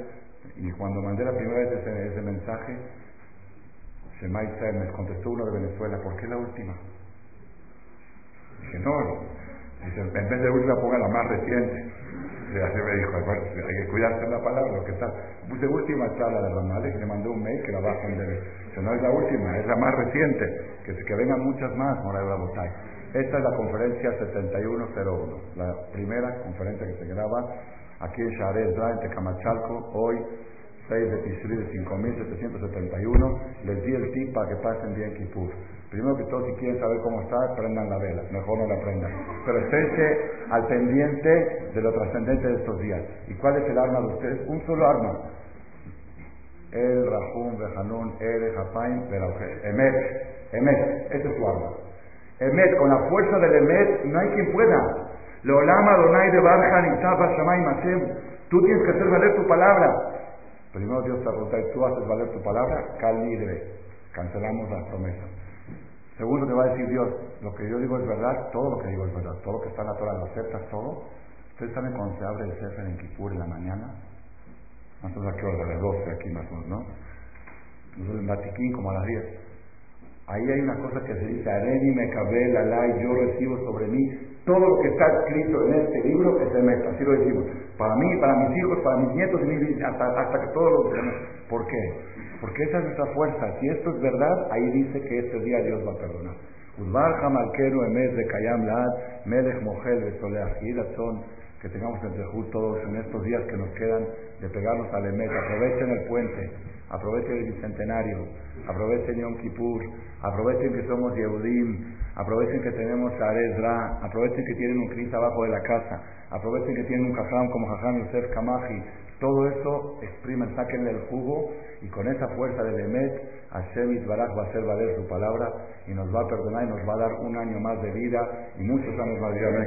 y cuando mandé la primera vez ese, ese mensaje, se me contestó uno de Venezuela, ¿por qué la última? Dije, no, en vez de última ponga la más reciente. Y así me dijo, hay que cuidarse la palabra, lo que está. Puse última charla de Ramales y le mandé un mail que la bajen de... Que no es la última, es la más reciente. Que, que vengan muchas más, Morales Botay. Esta es la conferencia 7101, la primera conferencia que se graba aquí en Sharet en Tecamachalco, hoy 6 de Tishri de 5771. Les di el tip para que pasen bien Kipur. Primero que todo, si quieren saber cómo está, prendan la vela. Mejor no la prendan. Pero esténse al pendiente de lo trascendente de estos días. ¿Y cuál es el arma de ustedes? Un solo arma. El, Rahum, Bejanun, Ere, Japaim, Emet. Emet. Ese es su arma. Emet, con la fuerza del Emet, no hay quien pueda. Leolama, Donai de Barjan, Itaba, Shamay, Masem. Tú tienes que hacer valer tu palabra. Primero Dios te pregunta, ¿tú haces valer tu palabra? Cal libre. Cancelamos las promesas. Segundo, te va a decir Dios, lo que yo digo es verdad, todo lo que digo es verdad, todo lo que está en la Torah lo aceptas, todo. Ustedes saben cuando se abre el Sefer en Kipur en la mañana, más o menos a a las 12 aquí más o menos, ¿no? Nosotros en Batiquín como a las 10. Ahí hay una cosa que se dice, Areni me cabel alay, yo recibo sobre mí todo lo que está escrito en este libro es el así lo decimos. Para mí, para mis hijos, para mis nietos, y hasta, hasta que todos los demás. ¿Por qué? Porque esa es nuestra fuerza. Si esto es verdad, ahí dice que este día Dios va a perdonar. de Melech Mojel son que tengamos Zehut todos en estos días que nos quedan de pegarnos al Emet. Aprovechen el puente, aprovechen el bicentenario, aprovechen Yom Kippur, aprovechen que somos Yehudim, aprovechen que tenemos Arezra, aprovechen que tienen un Cris abajo de la casa, aprovechen que tienen un Jajam como Jajam Yosef Kamaji. Todo eso exprimen, sáquenle el jugo y con esa fuerza del Emet, Hashem Barak va a hacer valer su palabra y nos va a perdonar y nos va a dar un año más de vida y muchos años más de vida.